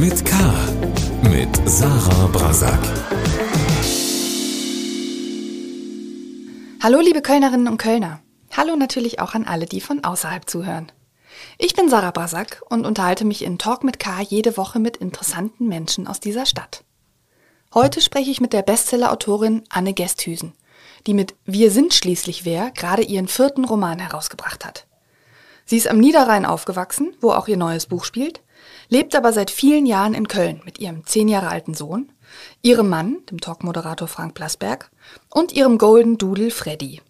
mit K. Mit Sarah Brasak. Hallo, liebe Kölnerinnen und Kölner. Hallo natürlich auch an alle, die von außerhalb zuhören. Ich bin Sarah Brasak und unterhalte mich in Talk mit K jede Woche mit interessanten Menschen aus dieser Stadt. Heute spreche ich mit der Bestseller-Autorin Anne Gesthüsen, die mit Wir sind schließlich wer gerade ihren vierten Roman herausgebracht hat. Sie ist am Niederrhein aufgewachsen, wo auch ihr neues Buch spielt, lebt aber seit vielen Jahren in Köln mit ihrem zehn Jahre alten Sohn, ihrem Mann, dem Talkmoderator Frank Blasberg, und ihrem Golden Doodle Freddy.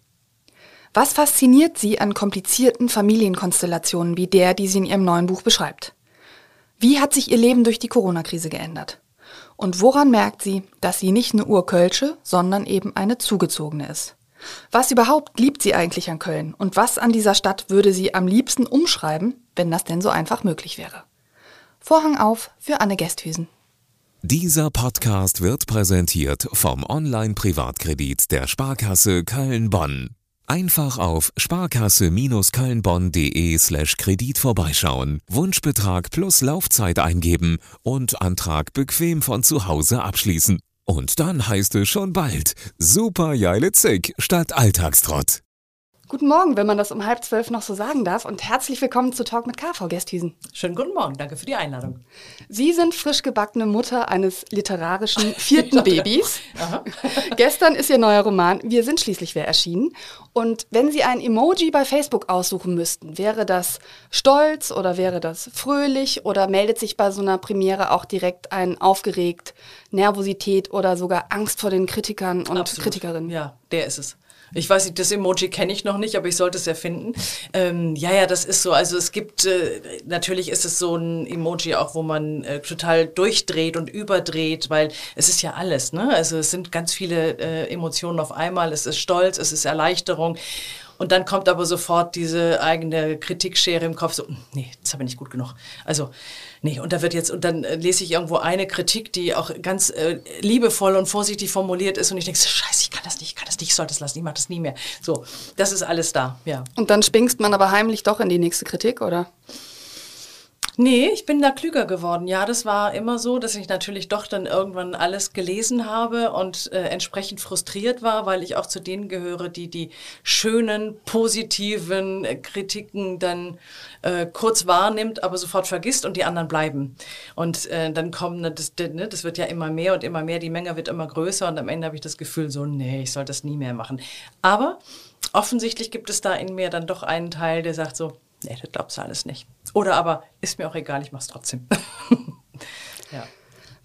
Was fasziniert sie an komplizierten Familienkonstellationen wie der, die sie in ihrem neuen Buch beschreibt? Wie hat sich ihr Leben durch die Corona-Krise geändert? Und woran merkt sie, dass sie nicht eine Urkölsche, sondern eben eine zugezogene ist? Was überhaupt liebt sie eigentlich an Köln und was an dieser Stadt würde sie am liebsten umschreiben, wenn das denn so einfach möglich wäre? Vorhang auf für Anne Gesthüsen. Dieser Podcast wird präsentiert vom Online-Privatkredit der Sparkasse Köln-Bonn. Einfach auf sparkasse-kölnbonn.de slash Kredit vorbeischauen, Wunschbetrag plus Laufzeit eingeben und Antrag bequem von zu Hause abschließen. Und dann heißt es schon bald Super Jeile Zick statt Alltagstrott. Guten Morgen, wenn man das um halb zwölf noch so sagen darf und herzlich willkommen zu Talk mit KV Gesthüsen. Schönen guten Morgen, danke für die Einladung. Sie sind frisch gebackene Mutter eines literarischen vierten Babys. Gestern ist Ihr neuer Roman Wir sind schließlich wer erschienen. Und wenn Sie ein Emoji bei Facebook aussuchen müssten, wäre das stolz oder wäre das fröhlich oder meldet sich bei so einer Premiere auch direkt ein aufgeregt, Nervosität oder sogar Angst vor den Kritikern und Absolut. Kritikerinnen? Ja, der ist es. Ich weiß nicht, das Emoji kenne ich noch nicht, aber ich sollte es erfinden. Ähm, ja, ja, das ist so. Also es gibt, äh, natürlich ist es so ein Emoji auch, wo man äh, total durchdreht und überdreht, weil es ist ja alles, ne? Also es sind ganz viele äh, Emotionen auf einmal. Es ist Stolz, es ist Erleichterung. Und dann kommt aber sofort diese eigene Kritikschere im Kopf, so, hm, nee, das habe ich nicht gut genug. Also, nee, und da wird jetzt, und dann äh, lese ich irgendwo eine Kritik, die auch ganz äh, liebevoll und vorsichtig formuliert ist und ich denke, scheiße, ich kann das nicht, ich kann das nicht, ich sollte das lassen, ich mache das nie mehr. So, das ist alles da, ja. Und dann springst man aber heimlich doch in die nächste Kritik, oder? Nee, ich bin da klüger geworden. Ja, das war immer so, dass ich natürlich doch dann irgendwann alles gelesen habe und äh, entsprechend frustriert war, weil ich auch zu denen gehöre, die die schönen, positiven äh, Kritiken dann äh, kurz wahrnimmt, aber sofort vergisst und die anderen bleiben. Und äh, dann kommen, das, ne, das wird ja immer mehr und immer mehr, die Menge wird immer größer und am Ende habe ich das Gefühl so, nee, ich soll das nie mehr machen. Aber offensichtlich gibt es da in mir dann doch einen Teil, der sagt so, nee, das glaubst du alles nicht. Oder aber, ist mir auch egal, ich mach's trotzdem. ja.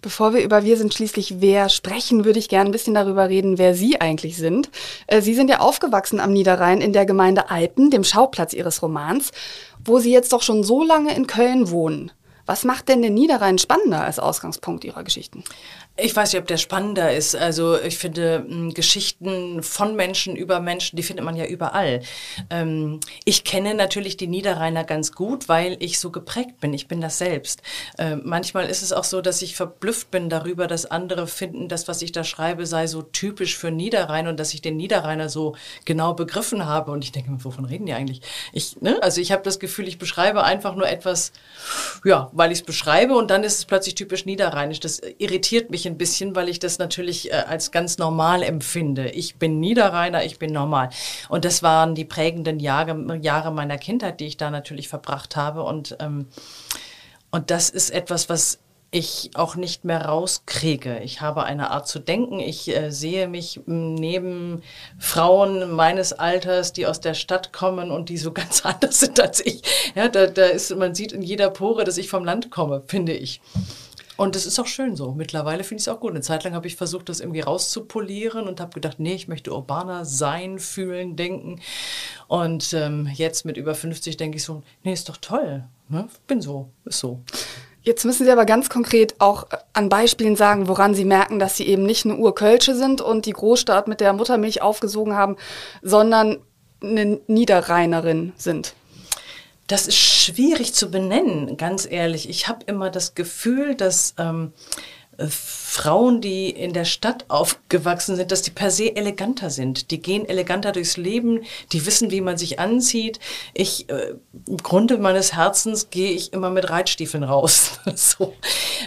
Bevor wir über Wir sind schließlich wer sprechen, würde ich gerne ein bisschen darüber reden, wer Sie eigentlich sind. Äh, Sie sind ja aufgewachsen am Niederrhein in der Gemeinde Alpen, dem Schauplatz Ihres Romans, wo Sie jetzt doch schon so lange in Köln wohnen. Was macht denn den Niederrhein spannender als Ausgangspunkt Ihrer Geschichten? Ich weiß nicht, ob der spannender ist. Also ich finde m, Geschichten von Menschen über Menschen, die findet man ja überall. Ähm, ich kenne natürlich die Niederrheiner ganz gut, weil ich so geprägt bin. Ich bin das selbst. Ähm, manchmal ist es auch so, dass ich verblüfft bin darüber, dass andere finden, das, was ich da schreibe, sei so typisch für Niederrhein und dass ich den Niederrheiner so genau begriffen habe. Und ich denke, wovon reden die eigentlich? Ich, ne? Also ich habe das Gefühl, ich beschreibe einfach nur etwas, ja, weil ich es beschreibe und dann ist es plötzlich typisch niederrheinisch. Das irritiert mich ein bisschen, weil ich das natürlich äh, als ganz normal empfinde. Ich bin Niederrheiner, ich bin normal. Und das waren die prägenden Jahre, Jahre meiner Kindheit, die ich da natürlich verbracht habe. Und, ähm, und das ist etwas, was ich auch nicht mehr rauskriege. Ich habe eine Art zu denken. Ich äh, sehe mich neben Frauen meines Alters, die aus der Stadt kommen und die so ganz anders sind als ich. Ja, da, da ist, man sieht in jeder Pore, dass ich vom Land komme, finde ich. Und das ist auch schön so. Mittlerweile finde ich es auch gut. Eine Zeit lang habe ich versucht, das irgendwie rauszupolieren und habe gedacht, nee, ich möchte urbaner sein, fühlen, denken. Und ähm, jetzt mit über 50 denke ich so, nee, ist doch toll. Ne? Bin so, ist so. Jetzt müssen Sie aber ganz konkret auch an Beispielen sagen, woran Sie merken, dass Sie eben nicht eine Urkölsche sind und die Großstadt mit der Muttermilch aufgesogen haben, sondern eine Niederrheinerin sind. Das ist schwierig zu benennen, ganz ehrlich. Ich habe immer das Gefühl, dass ähm, äh, Frauen, die in der Stadt aufgewachsen sind, dass die per se eleganter sind. Die gehen eleganter durchs Leben, die wissen, wie man sich anzieht. Ich, äh, im Grunde meines Herzens gehe ich immer mit Reitstiefeln raus. so.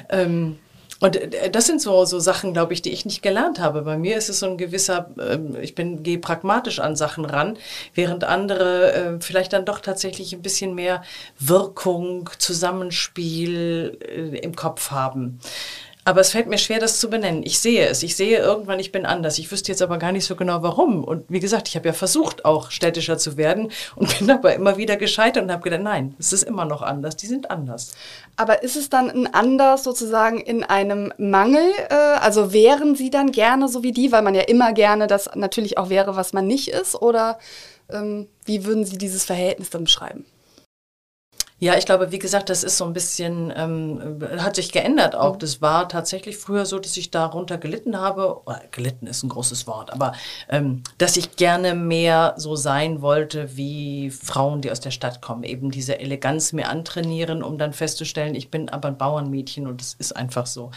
Ähm, und äh, das sind so, so Sachen, glaube ich, die ich nicht gelernt habe. Bei mir ist es so ein gewisser, ähm, ich bin, gehe pragmatisch an Sachen ran, während andere äh, vielleicht dann doch tatsächlich ein bisschen mehr Wirkung, Zusammenspiel äh, im Kopf haben. Aber es fällt mir schwer, das zu benennen. Ich sehe es. Ich sehe irgendwann, ich bin anders. Ich wüsste jetzt aber gar nicht so genau, warum. Und wie gesagt, ich habe ja versucht, auch städtischer zu werden und bin aber immer wieder gescheitert und habe gedacht, nein, es ist immer noch anders. Die sind anders. Aber ist es dann ein anders sozusagen in einem Mangel? Äh, also wären Sie dann gerne so wie die, weil man ja immer gerne das natürlich auch wäre, was man nicht ist? Oder ähm, wie würden Sie dieses Verhältnis dann beschreiben? Ja, ich glaube, wie gesagt, das ist so ein bisschen, ähm, hat sich geändert auch. Mhm. Das war tatsächlich früher so, dass ich darunter gelitten habe. Oh, gelitten ist ein großes Wort, aber ähm, dass ich gerne mehr so sein wollte wie Frauen, die aus der Stadt kommen. Eben diese Eleganz mir antrainieren, um dann festzustellen, ich bin aber ein Bauernmädchen und es ist einfach so.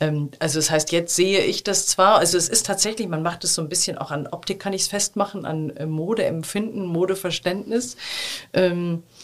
Ähm, also das heißt, jetzt sehe ich das zwar, also es ist tatsächlich, man macht es so ein bisschen auch an Optik, kann ich es festmachen, an äh, Modeempfinden, Modeverständnis. Ähm, äh,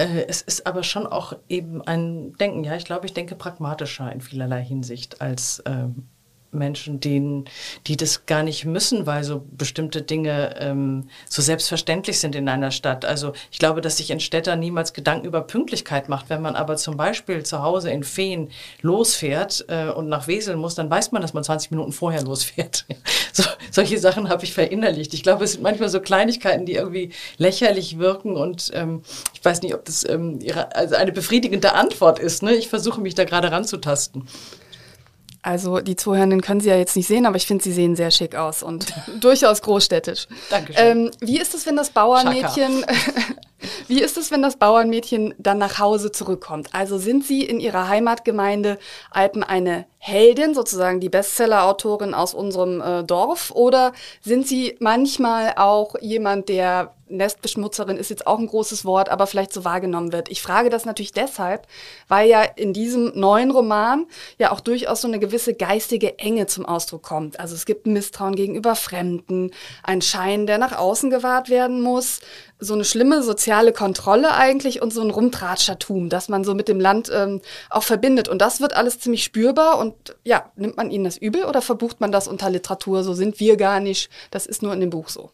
es ist aber schon auch eben ein Denken, ja, ich glaube, ich denke pragmatischer in vielerlei Hinsicht als ähm, Menschen, denen, die das gar nicht müssen, weil so bestimmte Dinge ähm, so selbstverständlich sind in einer Stadt. Also ich glaube, dass sich ein Städter niemals Gedanken über Pünktlichkeit macht. Wenn man aber zum Beispiel zu Hause in Feen losfährt äh, und nach Wesel muss, dann weiß man, dass man 20 Minuten vorher losfährt. so, solche Sachen habe ich verinnerlicht. Ich glaube, es sind manchmal so Kleinigkeiten, die irgendwie lächerlich wirken und ähm, ich weiß nicht, ob das ähm, ihre, also eine befriedigende Antwort ist. Ne? Ich versuche mich da gerade ranzutasten. Also die Zuhörenden können Sie ja jetzt nicht sehen, aber ich finde, Sie sehen sehr schick aus und durchaus großstädtisch. Dankeschön. Ähm, wie ist es, wenn das Bauernmädchen, wie ist es, wenn das Bauernmädchen dann nach Hause zurückkommt? Also sind Sie in Ihrer Heimatgemeinde Alpen eine Heldin, sozusagen die Bestseller-Autorin aus unserem äh, Dorf, oder sind Sie manchmal auch jemand, der Nestbeschmutzerin ist jetzt auch ein großes Wort, aber vielleicht so wahrgenommen wird. Ich frage das natürlich deshalb, weil ja in diesem neuen Roman ja auch durchaus so eine gewisse geistige Enge zum Ausdruck kommt. Also es gibt Misstrauen gegenüber Fremden, ein Schein, der nach außen gewahrt werden muss, so eine schlimme soziale Kontrolle eigentlich und so ein Rumtratschertum, das man so mit dem Land ähm, auch verbindet. Und das wird alles ziemlich spürbar und ja, nimmt man ihnen das übel oder verbucht man das unter Literatur? So sind wir gar nicht, das ist nur in dem Buch so.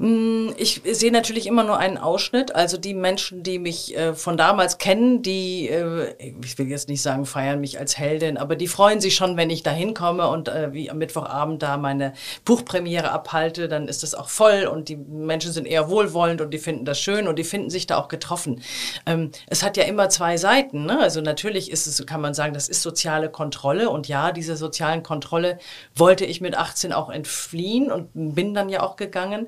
Mm, ich sehe natürlich immer nur einen Ausschnitt. Also die Menschen, die mich äh, von damals kennen, die, äh, ich will jetzt nicht sagen, feiern mich als Heldin, aber die freuen sich schon, wenn ich da hinkomme und äh, wie am Mittwochabend da meine Buchpremiere abhalte, dann ist das auch voll und die Menschen sind eher wohlwollend und die finden das schön und die finden sich da auch getroffen. Ähm, es hat ja immer zwei Seiten. Ne? Also natürlich ist es, kann man sagen, das ist soziale Kontrolle und ja, dieser sozialen Kontrolle wollte ich mit 18 auch entfliehen und bin dann ja auch gegangen.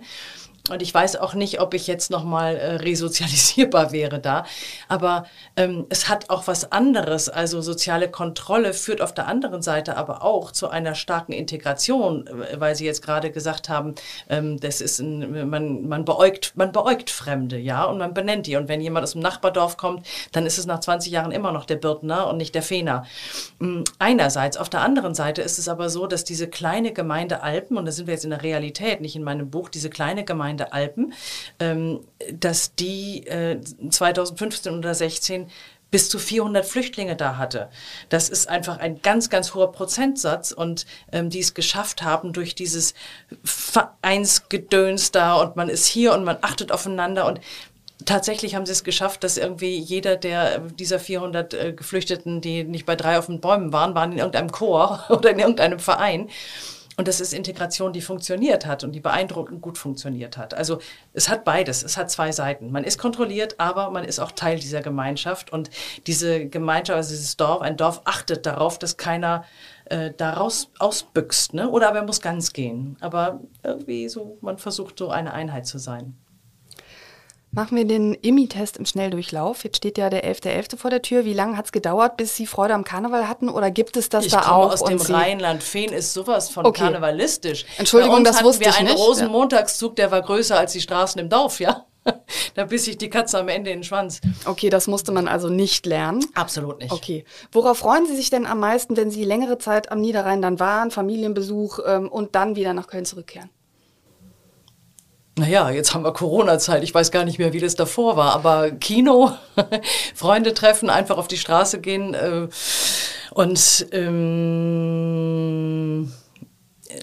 Und ich weiß auch nicht, ob ich jetzt nochmal äh, resozialisierbar wäre da. Aber ähm, es hat auch was anderes. Also soziale Kontrolle führt auf der anderen Seite aber auch zu einer starken Integration, äh, weil Sie jetzt gerade gesagt haben, ähm, das ist ein, man, man, beäugt, man beäugt Fremde, ja, und man benennt die. Und wenn jemand aus dem Nachbardorf kommt, dann ist es nach 20 Jahren immer noch der Birtner und nicht der Fehner. Ähm, einerseits. Auf der anderen Seite ist es aber so, dass diese kleine Gemeinde Alpen, und da sind wir jetzt in der Realität, nicht in meinem Buch, diese kleine Gemeinde Gemeinde Alpen, ähm, dass die äh, 2015 oder 16 bis zu 400 Flüchtlinge da hatte. Das ist einfach ein ganz, ganz hoher Prozentsatz und ähm, die es geschafft haben durch dieses Vereinsgedöns da und man ist hier und man achtet aufeinander und tatsächlich haben sie es geschafft, dass irgendwie jeder der dieser 400 äh, Geflüchteten, die nicht bei drei auf den Bäumen waren, waren in irgendeinem Chor oder in irgendeinem Verein. Und das ist Integration, die funktioniert hat und die beeindruckend gut funktioniert hat. Also es hat beides, es hat zwei Seiten. Man ist kontrolliert, aber man ist auch Teil dieser Gemeinschaft. Und diese Gemeinschaft, also dieses Dorf, ein Dorf achtet darauf, dass keiner äh, daraus ausbüchst. Ne? Oder aber er muss ganz gehen. Aber irgendwie so, man versucht so eine Einheit zu sein. Machen wir den IMI-Test im Schnelldurchlauf. Jetzt steht ja der 11.11. .11. vor der Tür. Wie lange hat es gedauert, bis Sie Freude am Karneval hatten? Oder gibt es das ich da auch? Ich komme aus dem Rheinland. Feen ist sowas von okay. karnevalistisch. Entschuldigung, das wusste ich nicht. wir einen Rosenmontagszug, der war größer als die Straßen im Dorf, ja? da biss ich die Katze am Ende in den Schwanz. Okay, das musste man also nicht lernen. Absolut nicht. Okay. Worauf freuen Sie sich denn am meisten, wenn Sie längere Zeit am Niederrhein dann waren, Familienbesuch ähm, und dann wieder nach Köln zurückkehren? Naja, jetzt haben wir Corona-Zeit. Ich weiß gar nicht mehr, wie das davor war. Aber Kino, Freunde treffen, einfach auf die Straße gehen äh, und ähm,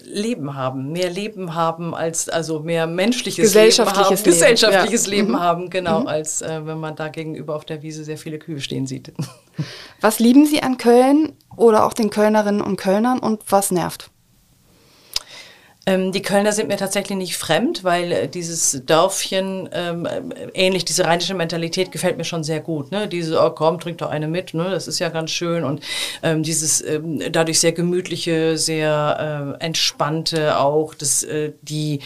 Leben haben, mehr Leben haben als also mehr menschliches gesellschaftliches Leben Leben, haben, gesellschaftliches ja. Leben Mhm. haben, genau, Mhm. als äh, wenn man da gegenüber auf der Wiese sehr viele Kühe stehen sieht. Was lieben Sie an Köln oder auch den Kölnerinnen und Kölnern und was nervt? Ähm, die Kölner sind mir tatsächlich nicht fremd, weil äh, dieses Dörfchen, ähm, äh, ähnlich diese rheinische Mentalität gefällt mir schon sehr gut. Ne? Diese, oh komm, trink doch eine mit, ne? das ist ja ganz schön. Und ähm, dieses ähm, dadurch sehr gemütliche, sehr äh, entspannte auch, das, äh, die,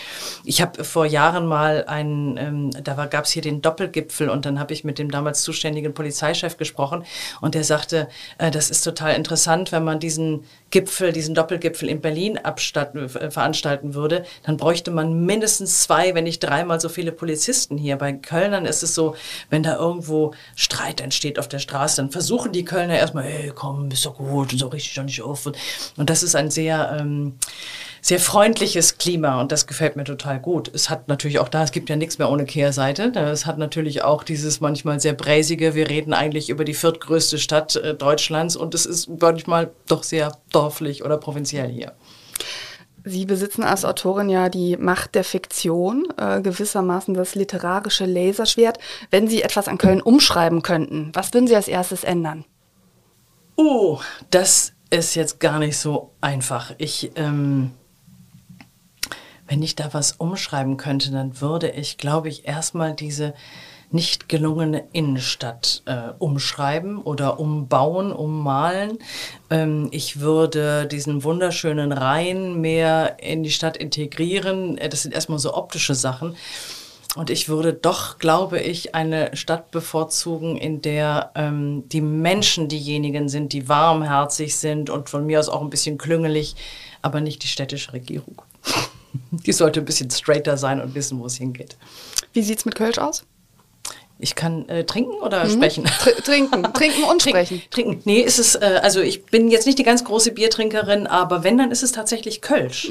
ich habe vor Jahren mal einen, ähm, da gab es hier den Doppelgipfel und dann habe ich mit dem damals zuständigen Polizeichef gesprochen und der sagte, äh, das ist total interessant, wenn man diesen Gipfel, diesen Doppelgipfel in Berlin abstatten, äh, veranstalten würde, dann bräuchte man mindestens zwei, wenn nicht dreimal so viele Polizisten hier. Bei Kölnern ist es so, wenn da irgendwo Streit entsteht auf der Straße, dann versuchen die Kölner erstmal, hey, komm, ist doch gut und so richtig doch nicht auf. Und, und das ist ein sehr, ähm, sehr freundliches Klima und das gefällt mir total gut. Es hat natürlich auch da, es gibt ja nichts mehr ohne Kehrseite. Es hat natürlich auch dieses manchmal sehr bräsige, wir reden eigentlich über die viertgrößte Stadt äh, Deutschlands und es ist manchmal doch sehr dorflich oder provinziell hier. Sie besitzen als Autorin ja die Macht der Fiktion, äh, gewissermaßen das literarische Laserschwert. Wenn Sie etwas an Köln umschreiben könnten, was würden Sie als erstes ändern? Oh, das ist jetzt gar nicht so einfach. Ich, ähm, wenn ich da was umschreiben könnte, dann würde ich, glaube ich, erstmal diese nicht gelungene Innenstadt äh, umschreiben oder umbauen, ummalen. Ähm, ich würde diesen wunderschönen Rhein mehr in die Stadt integrieren. Äh, Das sind erstmal so optische Sachen. Und ich würde doch, glaube ich, eine Stadt bevorzugen, in der ähm, die Menschen diejenigen sind, die warmherzig sind und von mir aus auch ein bisschen klüngelig, aber nicht die städtische Regierung. Die sollte ein bisschen straighter sein und wissen, wo es hingeht. Wie sieht's mit Kölsch aus? Ich kann äh, trinken oder sprechen? Tr trinken, trinken und sprechen. Trinken. Nee, ist es, äh, also ich bin jetzt nicht die ganz große Biertrinkerin, aber wenn, dann ist es tatsächlich Kölsch.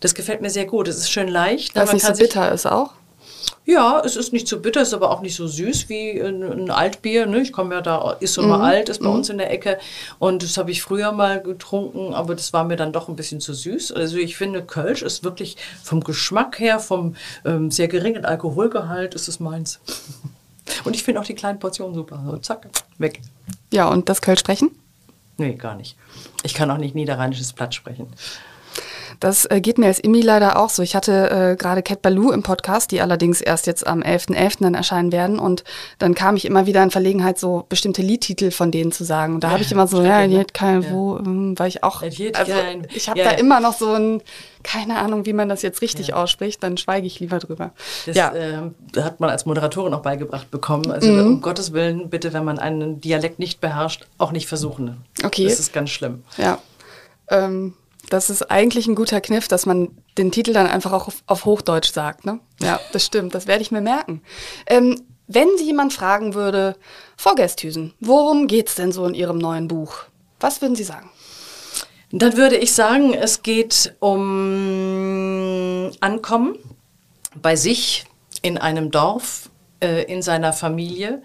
Das gefällt mir sehr gut. Es ist schön leicht. Was man nicht so bitter ist auch. Ja, es ist nicht so bitter, ist aber auch nicht so süß wie ein, ein Altbier. Ne? Ich komme ja da, ist so mal alt, ist bei uns in der Ecke. Und das habe ich früher mal getrunken, aber das war mir dann doch ein bisschen zu süß. Also ich finde, Kölsch ist wirklich vom Geschmack her, vom ähm, sehr geringen Alkoholgehalt, ist es meins. Und ich finde auch die kleinen Portionen super. So, zack, weg. Ja, und das Kölsch sprechen? Nee, gar nicht. Ich kann auch nicht niederrheinisches Platt sprechen. Das äh, geht mir als Immi leider auch so. Ich hatte äh, gerade Cat Baloo im Podcast, die allerdings erst jetzt am 11.11. dann erscheinen werden. Und dann kam ich immer wieder in Verlegenheit, so bestimmte Liedtitel von denen zu sagen. Und da habe ich immer so, ja, ne? jetzt kein Ja. wo, ähm, weil ich auch, also ich habe Ja, da ja. immer noch so ein, keine Ahnung, wie man das jetzt richtig ausspricht, dann schweige ich lieber drüber. Das ja, ähm, hat man als Moderatorin auch beigebracht bekommen. Also Mhm. um Gottes Willen, bitte, wenn man einen Dialekt nicht beherrscht, auch nicht versuchen. Okay. Das ist ganz schlimm. ja. Ähm, das ist eigentlich ein guter Kniff, dass man den Titel dann einfach auch auf, auf Hochdeutsch sagt. Ne? Ja, das stimmt. Das werde ich mir merken. Ähm, wenn Sie jemand fragen würde, Frau Gesthüsen, worum geht's denn so in Ihrem neuen Buch? Was würden Sie sagen? Dann würde ich sagen, es geht um Ankommen bei sich in einem Dorf, äh, in seiner Familie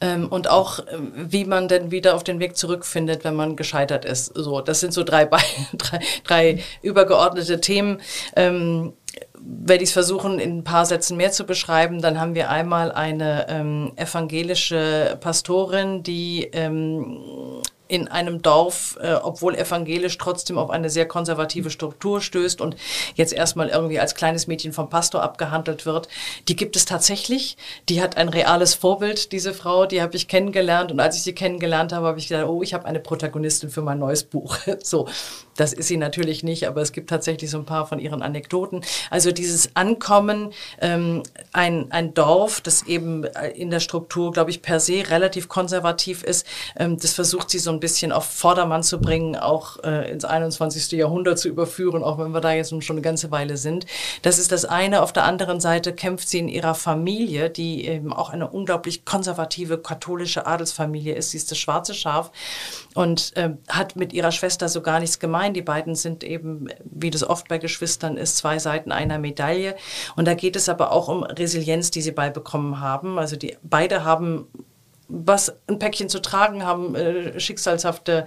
ähm, und auch, äh, wie man denn wieder auf den Weg zurückfindet, wenn man gescheitert ist. So, das sind so drei, Be drei, drei übergeordnete Themen. Ähm, werde ich es versuchen, in ein paar Sätzen mehr zu beschreiben. Dann haben wir einmal eine ähm, evangelische Pastorin, die ähm, in einem Dorf, äh, obwohl evangelisch, trotzdem auf eine sehr konservative Struktur stößt und jetzt erstmal irgendwie als kleines Mädchen vom Pastor abgehandelt wird. Die gibt es tatsächlich. Die hat ein reales Vorbild, diese Frau. Die habe ich kennengelernt und als ich sie kennengelernt habe, habe ich gedacht, oh, ich habe eine Protagonistin für mein neues Buch. so. Das ist sie natürlich nicht, aber es gibt tatsächlich so ein paar von ihren Anekdoten. Also dieses Ankommen, ähm, ein, ein Dorf, das eben äh, in der Struktur, glaube ich, per se relativ konservativ ist, ähm, das versucht sie so ein bisschen auf Vordermann zu bringen, auch äh, ins 21. Jahrhundert zu überführen, auch wenn wir da jetzt schon eine ganze Weile sind. Das ist das eine. Auf der anderen Seite kämpft sie in ihrer Familie, die eben auch eine unglaublich konservative katholische Adelsfamilie ist. Sie ist das schwarze Schaf und äh, hat mit ihrer Schwester so gar nichts gemein. Die beiden sind eben, wie das oft bei Geschwistern ist, zwei Seiten einer Medaille. Und da geht es aber auch um Resilienz, die sie beibekommen haben. Also die beide haben was ein Päckchen zu tragen haben, äh, schicksalshafte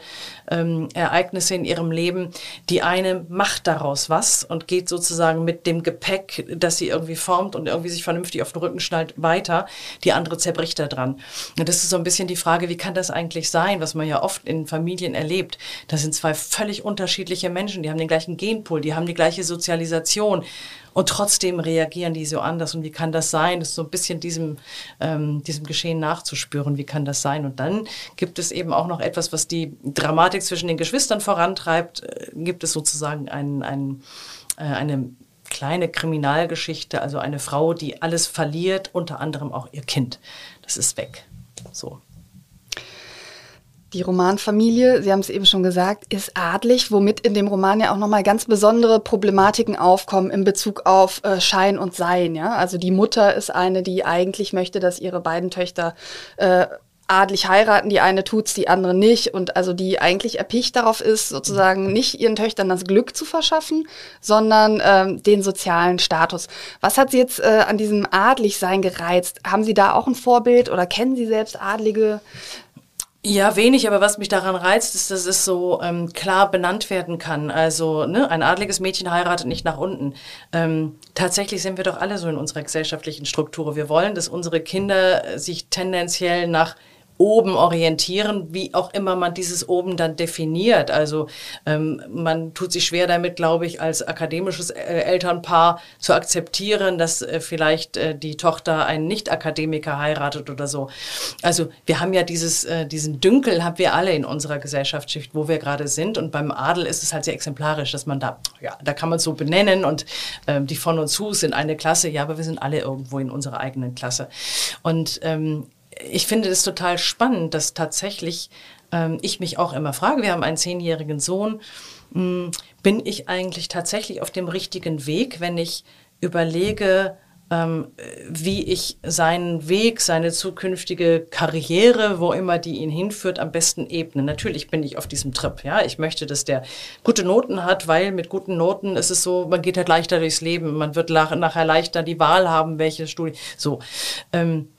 ähm, Ereignisse in ihrem Leben. Die eine macht daraus was und geht sozusagen mit dem Gepäck, das sie irgendwie formt und irgendwie sich vernünftig auf den Rücken schnallt, weiter. Die andere zerbricht da dran. Und das ist so ein bisschen die Frage, wie kann das eigentlich sein, was man ja oft in Familien erlebt. Da sind zwei völlig unterschiedliche Menschen, die haben den gleichen Genpool, die haben die gleiche Sozialisation. Und trotzdem reagieren die so anders. Und wie kann das sein? Das ist so ein bisschen diesem, ähm, diesem Geschehen nachzuspüren. Wie kann das sein? Und dann gibt es eben auch noch etwas, was die Dramatik zwischen den Geschwistern vorantreibt. Äh, gibt es sozusagen ein, ein, äh, eine kleine Kriminalgeschichte, also eine Frau, die alles verliert, unter anderem auch ihr Kind. Das ist weg. So. Die Romanfamilie, Sie haben es eben schon gesagt, ist adlig, womit in dem Roman ja auch nochmal ganz besondere Problematiken aufkommen in Bezug auf äh, Schein und Sein. Ja? Also die Mutter ist eine, die eigentlich möchte, dass ihre beiden Töchter äh, adlig heiraten. Die eine tut's, die andere nicht. Und also die eigentlich erpicht darauf ist, sozusagen nicht ihren Töchtern das Glück zu verschaffen, sondern ähm, den sozialen Status. Was hat Sie jetzt äh, an diesem Adligsein gereizt? Haben Sie da auch ein Vorbild oder kennen Sie selbst adlige ja, wenig, aber was mich daran reizt, ist, dass es so ähm, klar benannt werden kann. Also ne, ein adliges Mädchen heiratet nicht nach unten. Ähm, tatsächlich sind wir doch alle so in unserer gesellschaftlichen Struktur. Wir wollen, dass unsere Kinder sich tendenziell nach oben orientieren, wie auch immer man dieses oben dann definiert. Also ähm, man tut sich schwer damit, glaube ich, als akademisches äh, Elternpaar zu akzeptieren, dass äh, vielleicht äh, die Tochter einen Nicht-Akademiker heiratet oder so. Also wir haben ja dieses, äh, diesen Dünkel haben wir alle in unserer Gesellschaftsschicht, wo wir gerade sind. Und beim Adel ist es halt sehr exemplarisch, dass man da, ja, da kann man es so benennen und ähm, die von uns zu sind eine Klasse, ja, aber wir sind alle irgendwo in unserer eigenen Klasse. Und ähm, ich finde es total spannend, dass tatsächlich ähm, ich mich auch immer frage, wir haben einen zehnjährigen Sohn, mh, hm, bin ich eigentlich tatsächlich auf dem richtigen Weg, wenn ich überlege, ähm, wie ich seinen Weg, seine zukünftige Karriere, wo immer die ihn hinführt, am besten ebne. Natürlich bin ich auf diesem Trip. Ja, ich möchte, dass der gute Noten hat, weil mit guten Noten ist es so, man geht halt leichter durchs Leben, man wird nachher leichter die Wahl haben, welche Studie. So. Ähm,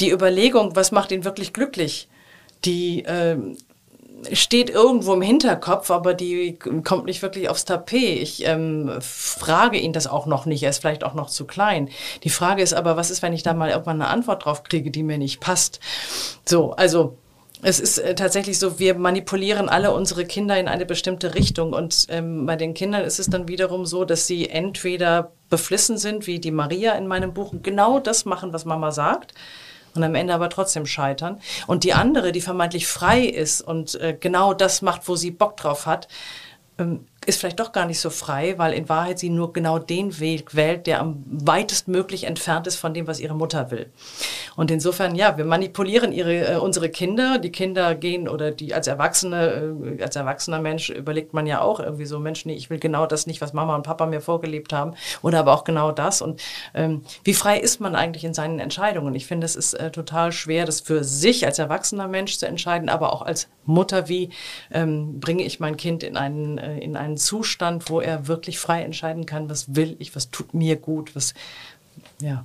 die Überlegung, was macht ihn wirklich glücklich, die äh, steht irgendwo im Hinterkopf, aber die kommt nicht wirklich aufs Tapet. Ich ähm, frage ihn das auch noch nicht. Er ist vielleicht auch noch zu klein. Die Frage ist aber, was ist, wenn ich da mal irgendwann eine Antwort drauf kriege, die mir nicht passt? So, also es ist äh, tatsächlich so, wir manipulieren alle unsere Kinder in eine bestimmte Richtung. Und ähm, bei den Kindern ist es dann wiederum so, dass sie entweder beflissen sind, wie die Maria in meinem Buch, genau das machen, was Mama sagt und am Ende aber trotzdem scheitern. Und die andere, die vermeintlich frei ist und äh, genau das macht, wo sie Bock drauf hat, ähm, ist vielleicht doch gar nicht so frei, weil in Wahrheit sie nur genau den Weg wählt, der am weitestmöglich entfernt ist von dem, was ihre Mutter will. Und insofern, ja, wir manipulieren ihre, äh, unsere Kinder. Die Kinder gehen oder die als Erwachsene, äh, als erwachsener Mensch überlegt man ja auch irgendwie so, Mensch, nee, ich will genau das nicht, was Mama und Papa mir vorgelebt haben oder aber auch genau das. Und ähm, wie frei ist man eigentlich in seinen Entscheidungen? Ich finde, es ist äh, total schwer, das für sich als erwachsener Mensch zu entscheiden, aber auch als Mutter, wie ähm, bringe ich mein Kind in einen, äh, in einen Zustand, wo er wirklich frei entscheiden kann, was will ich, was tut mir gut, was, ja.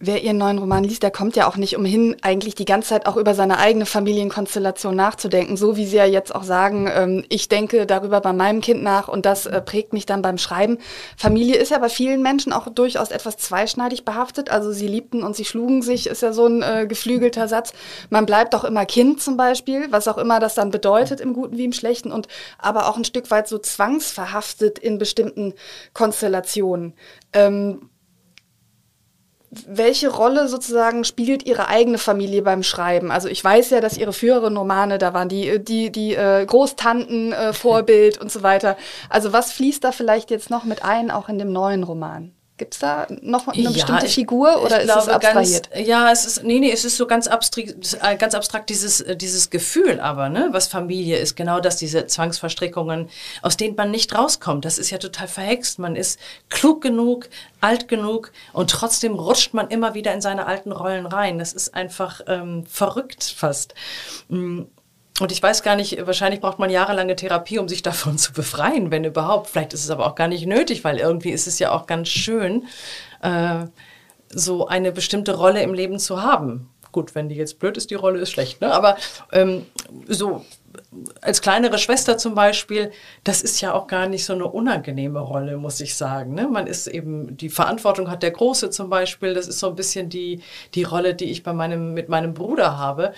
Wer Ihren neuen Roman liest, der kommt ja auch nicht umhin, eigentlich die ganze Zeit auch über seine eigene Familienkonstellation nachzudenken. So wie Sie ja jetzt auch sagen, ähm, ich denke darüber bei meinem Kind nach und das äh, prägt mich dann beim Schreiben. Familie ist ja bei vielen Menschen auch durchaus etwas zweischneidig behaftet. Also sie liebten und sie schlugen sich, ist ja so ein äh, geflügelter Satz. Man bleibt auch immer Kind zum Beispiel, was auch immer das dann bedeutet im Guten wie im Schlechten und aber auch ein Stück weit so zwangsverhaftet in bestimmten Konstellationen. Ähm, welche Rolle sozusagen spielt Ihre eigene Familie beim Schreiben? Also ich weiß ja, dass Ihre früheren Romane, da waren die, die, die äh, Großtanten äh, Vorbild und so weiter. Also was fließt da vielleicht jetzt noch mit ein, auch in dem neuen Roman? Gibt es da noch eine ja, bestimmte ich, Figur oder ist es abstrahiert? Ganz, ja, es ist, nee, nee, es ist so ganz abstrakt, äh, ganz abstrakt dieses, äh, dieses Gefühl aber, ne, was Familie ist, genau das, diese Zwangsverstrickungen, aus denen man nicht rauskommt. Das ist ja total verhext. Man ist klug genug, alt genug und trotzdem rutscht man immer wieder in seine alten Rollen rein. Das ist einfach ähm, verrückt fast. Mm, und ich weiß gar nicht, wahrscheinlich braucht man jahrelange Therapie, um sich davon zu befreien, wenn überhaupt. Vielleicht ist es aber auch gar nicht nötig, weil irgendwie ist es ja auch ganz schön, äh, so eine bestimmte Rolle im Leben zu haben. Gut, wenn die jetzt blöd ist, die Rolle ist schlecht, ne? Aber ähm, so als kleinere Schwester zum Beispiel, das ist ja auch gar nicht so eine unangenehme Rolle, muss ich sagen. Ne? Man ist eben, die Verantwortung hat der Große zum Beispiel, das ist so ein bisschen die, die Rolle, die ich bei meinem, mit meinem Bruder habe.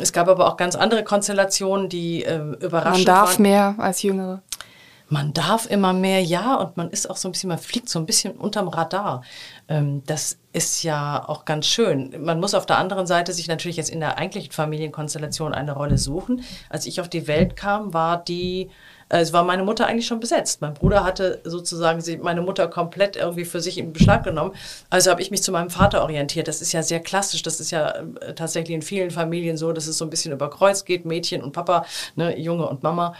Es gab aber auch ganz andere Konstellationen, die äh, überraschend Man darf waren. mehr als Jüngere. Man darf immer mehr, ja, und man ist auch so ein bisschen, man fliegt so ein bisschen unterm Radar. Ähm, das ist ja auch ganz schön. Man muss auf der anderen Seite sich natürlich jetzt in der eigentlichen Familienkonstellation eine Rolle suchen. Als ich auf die Welt kam, war die, äh, es war meine Mutter eigentlich schon besetzt. Mein Bruder hatte sozusagen meine Mutter komplett irgendwie für sich in Beschlag genommen. Also habe ich mich zu meinem Vater orientiert. Das ist ja sehr klassisch. Das ist ja äh, tatsächlich in vielen Familien so, dass es so ein bisschen über Kreuz geht, Mädchen und Papa, ne, Junge und Mama.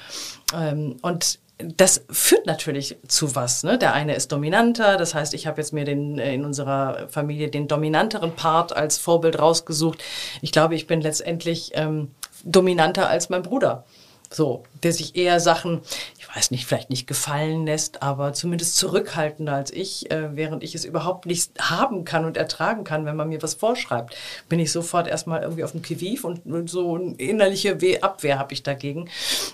Ähm, und das führt natürlich zu was. Ne? Der eine ist dominanter, das heißt, ich habe jetzt mir den, äh, in unserer Familie den dominanteren Part als Vorbild rausgesucht. Ich glaube, ich bin letztendlich ähm, dominanter als mein Bruder. So, der sich eher Sachen, weiß nicht, vielleicht nicht gefallen lässt, aber zumindest zurückhaltender als ich, äh, während ich es überhaupt nicht haben kann und ertragen kann, wenn man mir was vorschreibt, bin ich sofort erstmal irgendwie auf dem Kiviv und so eine innerliche Abwehr habe ich dagegen.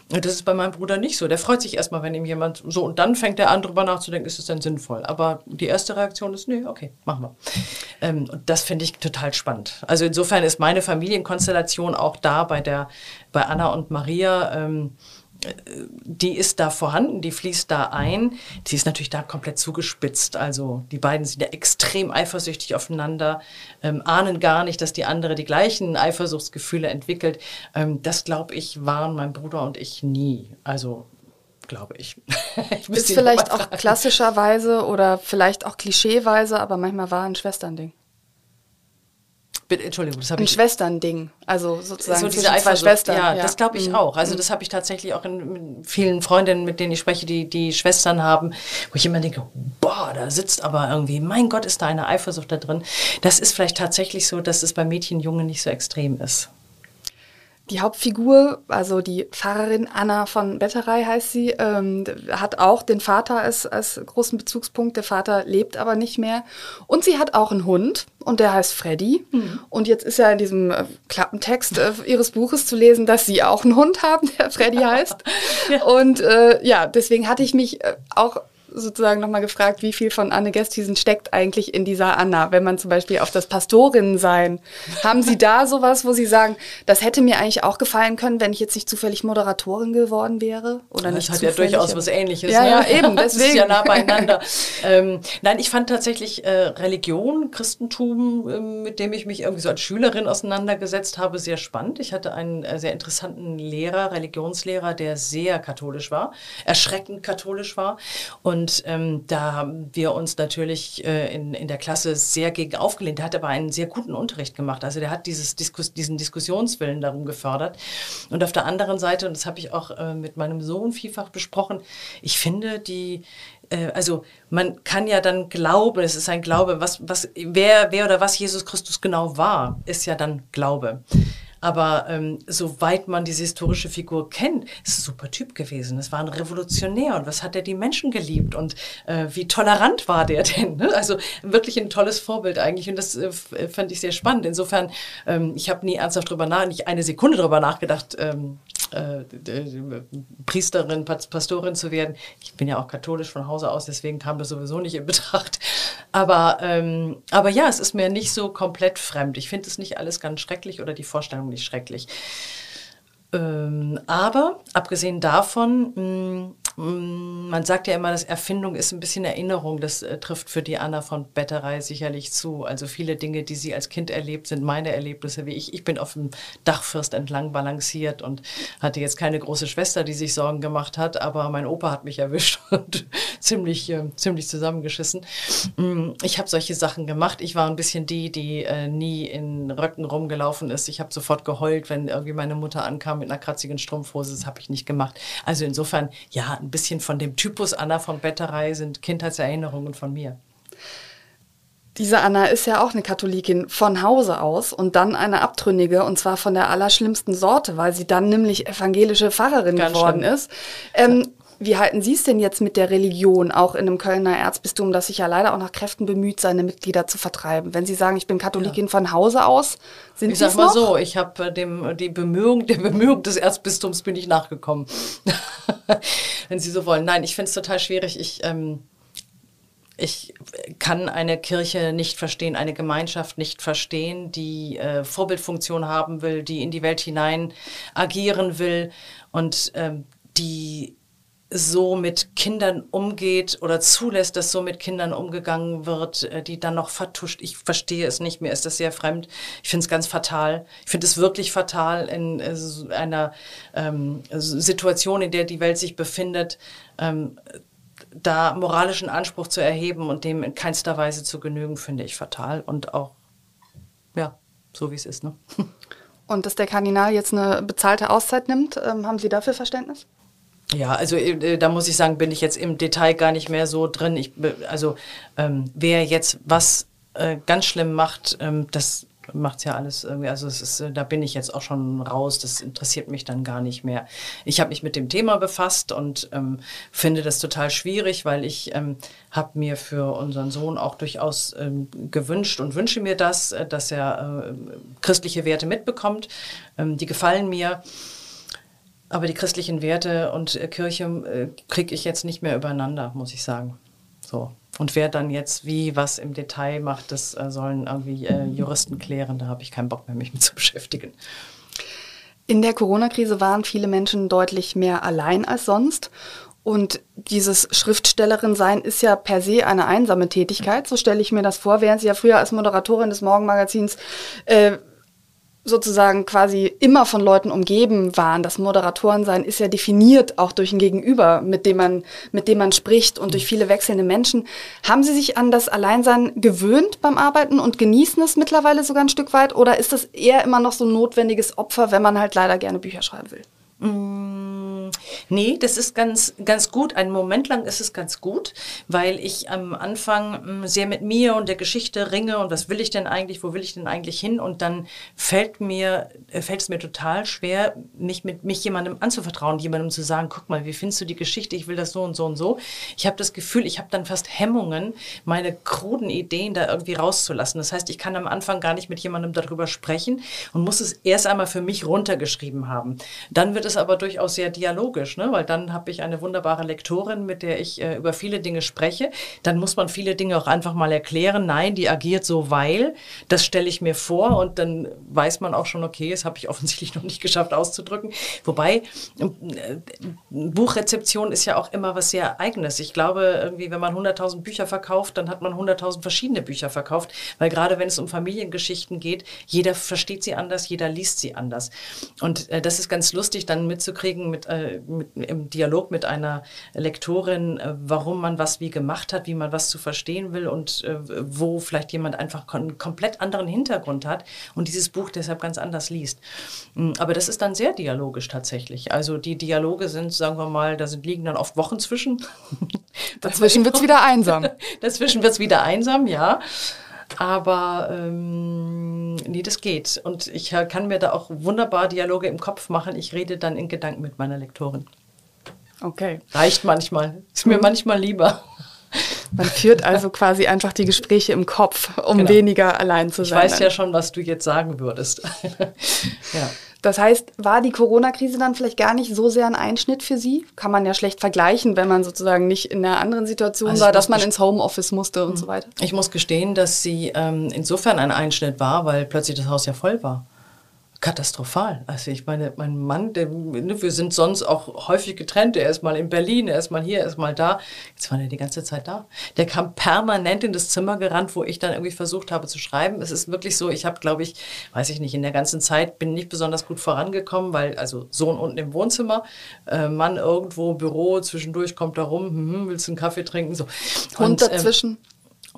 Das ist bei meinem Bruder nicht so. Der freut sich erstmal, wenn ihm jemand so und dann fängt er an, drüber nachzudenken, ist es denn sinnvoll? Aber die erste Reaktion ist, nee, okay, machen wir. Ähm, und das finde ich total spannend. Also insofern ist meine Familienkonstellation auch da bei der bei Anna und Maria, ähm, die ist da vorhanden, die fließt da ein. Die ist natürlich da komplett zugespitzt. Also die beiden sind ja extrem eifersüchtig aufeinander, ähm, ahnen gar nicht, dass die andere die gleichen Eifersuchtsgefühle entwickelt. Ähm, das, glaube ich, waren mein Bruder und ich nie. Also glaube ich. ich ist vielleicht auch klassischerweise oder vielleicht auch klischeeweise, aber manchmal war ein Schwesternding. Bitte, Entschuldigung, das habe ich. Ein Schwesternding, also sozusagen so diese zwei Schwestern. Ja, ja. das glaube ich mhm. auch. Also mhm. das habe ich tatsächlich auch in vielen Freundinnen, mit denen ich spreche, die die Schwestern haben, wo ich immer denke, boah, da sitzt aber irgendwie, mein Gott, ist da eine Eifersucht da drin. Das ist vielleicht tatsächlich so, dass es bei Mädchen, Jungen nicht so extrem ist. Die Hauptfigur, also die Pfarrerin Anna von Betterei heißt sie, ähm, hat auch den Vater als, als großen Bezugspunkt. Der Vater lebt aber nicht mehr. Und sie hat auch einen Hund und der heißt Freddy. Mhm. Und jetzt ist ja in diesem äh, Klappentext äh, ihres Buches zu lesen, dass sie auch einen Hund haben, der Freddy heißt. ja. Und äh, ja, deswegen hatte ich mich äh, auch sozusagen nochmal gefragt, wie viel von Anne Gesthusen steckt eigentlich in dieser Anna, wenn man zum Beispiel auf das Pastorinnensein. Haben Sie da sowas, wo Sie sagen, das hätte mir eigentlich auch gefallen können, wenn ich jetzt nicht zufällig Moderatorin geworden wäre? Oder das nicht hat ja durchaus was Ähnliches. Ja, ne? ja, eben, deswegen. Das ist ja nah beieinander. ähm, nein, ich fand tatsächlich äh, Religion, Christentum, äh, mit dem ich mich irgendwie so als Schülerin auseinandergesetzt habe, sehr spannend. Ich hatte einen äh, sehr interessanten Lehrer, Religionslehrer, der sehr katholisch war, erschreckend katholisch war und und ähm, da haben wir uns natürlich äh, in, in der Klasse sehr gegen aufgelehnt. Der hat aber einen sehr guten Unterricht gemacht. Also der hat dieses Diskus diesen Diskussionswillen darum gefördert. Und auf der anderen Seite, und das habe ich auch äh, mit meinem Sohn vielfach besprochen, ich finde die, äh, also man kann ja dann glauben, es ist ein Glaube, was, was, wer, wer oder was Jesus Christus genau war, ist ja dann Glaube. Aber ähm, soweit man diese historische Figur kennt, ist ein super Typ gewesen. Es war ein Revolutionär und was hat er die Menschen geliebt und äh, wie tolerant war der denn? Ne? Also wirklich ein tolles Vorbild eigentlich und das äh, fand ich sehr spannend. Insofern, ähm, ich habe nie ernsthaft drüber nach, nicht eine Sekunde drüber nachgedacht, ähm, äh, Priesterin, Pastorin zu werden. Ich bin ja auch katholisch von Hause aus, deswegen kam das sowieso nicht in Betracht. Aber, ähm, aber ja, es ist mir nicht so komplett fremd. Ich finde es nicht alles ganz schrecklich oder die Vorstellung nicht schrecklich. Ähm, aber abgesehen davon mh, Mm, man sagt ja immer, dass Erfindung ist ein bisschen Erinnerung. Das äh, trifft für die Anna von Betterei sicherlich zu. Also viele Dinge, die sie als Kind erlebt, sind meine Erlebnisse wie ich. Ich bin auf dem Dachfirst entlang balanciert und hatte jetzt keine große Schwester, die sich Sorgen gemacht hat, aber mein Opa hat mich erwischt und ziemlich, äh, ziemlich zusammengeschissen. Mm, ich habe solche Sachen gemacht. Ich war ein bisschen die, die äh, nie in Röcken rumgelaufen ist. Ich habe sofort geheult, wenn irgendwie meine Mutter ankam mit einer kratzigen Strumpfhose. Das habe ich nicht gemacht. Also insofern, ja, ein bisschen von dem Typus Anna von Betterei sind Kindheitserinnerungen von mir. Diese Anna ist ja auch eine Katholikin von Hause aus und dann eine Abtrünnige und zwar von der allerschlimmsten Sorte, weil sie dann nämlich evangelische Pfarrerin Ganz geworden schlimm. ist. Ähm, wie halten Sie es denn jetzt mit der Religion, auch in einem Kölner Erzbistum, das sich ja leider auch nach Kräften bemüht, seine Mitglieder zu vertreiben? Wenn Sie sagen, ich bin Katholikin ja. von Hause aus, sind ich Sie Ich sag mal noch? so, ich habe äh, dem die Bemühung, der Bemühung des Erzbistums bin ich nachgekommen, wenn Sie so wollen. Nein, ich finde es total schwierig. Ich ähm, ich kann eine Kirche nicht verstehen, eine Gemeinschaft nicht verstehen, die äh, Vorbildfunktion haben will, die in die Welt hinein agieren will und ähm, die so mit Kindern umgeht oder zulässt, dass so mit Kindern umgegangen wird, äh, die dann noch vertuscht. Ich verstehe es nicht, mir ist das sehr fremd. Ich finde es ganz fatal. Ich finde es wirklich fatal in äh, einer ähm, Situation, in der die Welt sich befindet, ähm, da moralischen Anspruch zu erheben und dem in keinster Weise zu genügen, finde ich fatal und auch, ja, so wie es ist. Ne? Und dass der Kardinal jetzt eine bezahlte Auszeit nimmt, ähm, haben Sie dafür Verständnis? Ja, also äh, da muss ich sagen, bin ich jetzt im Detail gar nicht mehr so drin. Ich, also ähm, wer jetzt was äh, ganz schlimm macht, ähm, das macht's ja alles irgendwie, also es ist, äh, da bin ich jetzt auch schon raus, das interessiert mich dann gar nicht mehr. Ich habe mich mit dem Thema befasst und ähm, finde das total schwierig, weil ich ähm, habe mir für unseren Sohn auch durchaus ähm, gewünscht und wünsche mir das, äh, dass er äh, christliche Werte mitbekommt. Ähm, die gefallen mir. Aber die christlichen Werte und äh, Kirche äh, kriege ich jetzt nicht mehr übereinander, muss ich sagen. So. Und wer dann jetzt wie was im Detail macht, das äh, sollen irgendwie äh, Juristen klären. Da habe ich keinen Bock mehr, mich mit zu beschäftigen. In der Corona-Krise waren viele Menschen deutlich mehr allein als sonst. Und dieses Schriftstellerin-Sein ist ja per se eine einsame Tätigkeit. So stelle ich mir das vor, während Sie ja früher als Moderatorin des Morgenmagazins äh, sozusagen quasi immer von Leuten umgeben waren. Das Moderatorensein ist ja definiert auch durch ein Gegenüber, mit dem man, mit dem man spricht und durch viele wechselnde Menschen. Haben Sie sich an das Alleinsein gewöhnt beim Arbeiten und genießen es mittlerweile sogar ein Stück weit? Oder ist das eher immer noch so ein notwendiges Opfer, wenn man halt leider gerne Bücher schreiben will? Mm, nee, das ist ganz, ganz gut. Einen Moment lang ist es ganz gut, weil ich am Anfang mm, sehr mit mir und der Geschichte ringe und was will ich denn eigentlich, wo will ich denn eigentlich hin? Und dann fällt mir, äh, fällt es mir total schwer, mich mit mich jemandem anzuvertrauen, jemandem zu sagen, guck mal, wie findest du die Geschichte? Ich will das so und so und so. Ich habe das Gefühl, ich habe dann fast Hemmungen, meine kruden Ideen da irgendwie rauszulassen. Das heißt, ich kann am Anfang gar nicht mit jemandem darüber sprechen und muss es erst einmal für mich runtergeschrieben haben. Dann wird es aber durchaus sehr dialogisch, ne? weil dann habe ich eine wunderbare Lektorin, mit der ich äh, über viele Dinge spreche. Dann muss man viele Dinge auch einfach mal erklären. Nein, die agiert so, weil, das stelle ich mir vor und dann weiß man auch schon, okay, das habe ich offensichtlich noch nicht geschafft auszudrücken. Wobei, äh, Buchrezeption ist ja auch immer was sehr Eigenes. Ich glaube, irgendwie, wenn man 100.000 Bücher verkauft, dann hat man 100.000 verschiedene Bücher verkauft, weil gerade wenn es um Familiengeschichten geht, jeder versteht sie anders, jeder liest sie anders. Und äh, das ist ganz lustig, dann mitzukriegen mit, äh, mit, im Dialog mit einer Lektorin, äh, warum man was wie gemacht hat, wie man was zu verstehen will und äh, wo vielleicht jemand einfach einen komplett anderen Hintergrund hat und dieses Buch deshalb ganz anders liest. Mm, aber das ist dann sehr dialogisch tatsächlich. Also die Dialoge sind, sagen wir mal, da sind, liegen dann oft Wochen zwischen. Dazwischen wird es wieder einsam. Dazwischen wird es wieder einsam, ja. Aber ähm, nee, das geht. Und ich kann mir da auch wunderbar Dialoge im Kopf machen. Ich rede dann in Gedanken mit meiner Lektorin. Okay. Reicht manchmal. Ist mir mhm. manchmal lieber. Man führt also quasi einfach die Gespräche im Kopf, um genau. weniger allein zu sein. Ich weiß ja schon, was du jetzt sagen würdest. ja. Das heißt, war die Corona-Krise dann vielleicht gar nicht so sehr ein Einschnitt für Sie? Kann man ja schlecht vergleichen, wenn man sozusagen nicht in einer anderen Situation also war, dass man ins Homeoffice musste und so weiter. Ich muss gestehen, dass sie ähm, insofern ein Einschnitt war, weil plötzlich das Haus ja voll war katastrophal. Also ich meine, mein Mann, der, ne, wir sind sonst auch häufig getrennt. Er ist mal in Berlin, er ist mal hier, er ist mal da. Jetzt war er die ganze Zeit da. Der kam permanent in das Zimmer gerannt, wo ich dann irgendwie versucht habe zu schreiben. Es ist wirklich so, ich habe, glaube ich, weiß ich nicht, in der ganzen Zeit bin nicht besonders gut vorangekommen, weil also Sohn unten im Wohnzimmer, äh, Mann irgendwo, Büro, zwischendurch kommt er rum, hm, hm willst du einen Kaffee trinken? So. Hund Und, ähm, dazwischen. Ähm,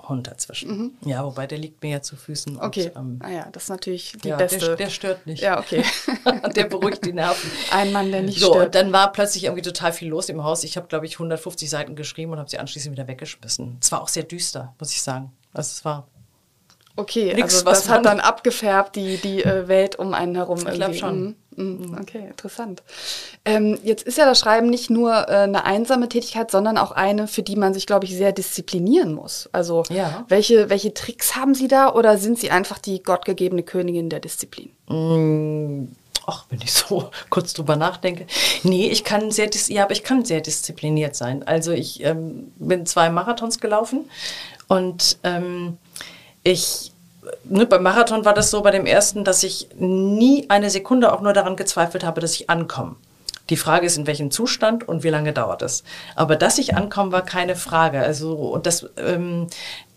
Hund dazwischen. Mhm. Ja, wobei der liegt mir ja zu Füßen. Okay. Und, ähm, ah ja, das ist natürlich die ja, beste. Der, der, stört nicht. Ja, okay. der beruhigt die Nerven. Ein Mann, der nicht so, stört. So, dann war plötzlich irgendwie total viel los im Haus. Ich habe, glaube ich, 150 Seiten geschrieben und habe sie anschließend wieder weggeschmissen. Es war auch sehr düster, muss ich sagen. Also es war Okay, Nix, also das hat dann abgefärbt, die, die äh, Welt um einen herum. Ich glaube schon. Mhm. Mhm. Okay, interessant. Ähm, jetzt ist ja das Schreiben nicht nur äh, eine einsame Tätigkeit, sondern auch eine, für die man sich, glaube ich, sehr disziplinieren muss. Also ja. welche, welche Tricks haben Sie da oder sind Sie einfach die gottgegebene Königin der Disziplin? Mm. Ach, wenn ich so kurz drüber nachdenke. Nee, ich kann sehr, ja, aber ich kann sehr diszipliniert sein. Also ich ähm, bin zwei Marathons gelaufen und ähm, ich ne, beim Marathon war das so bei dem ersten, dass ich nie eine Sekunde auch nur daran gezweifelt habe, dass ich ankomme. Die Frage ist, in welchem Zustand und wie lange dauert es. Aber dass ich ankomme, war keine Frage. Also, und das ähm,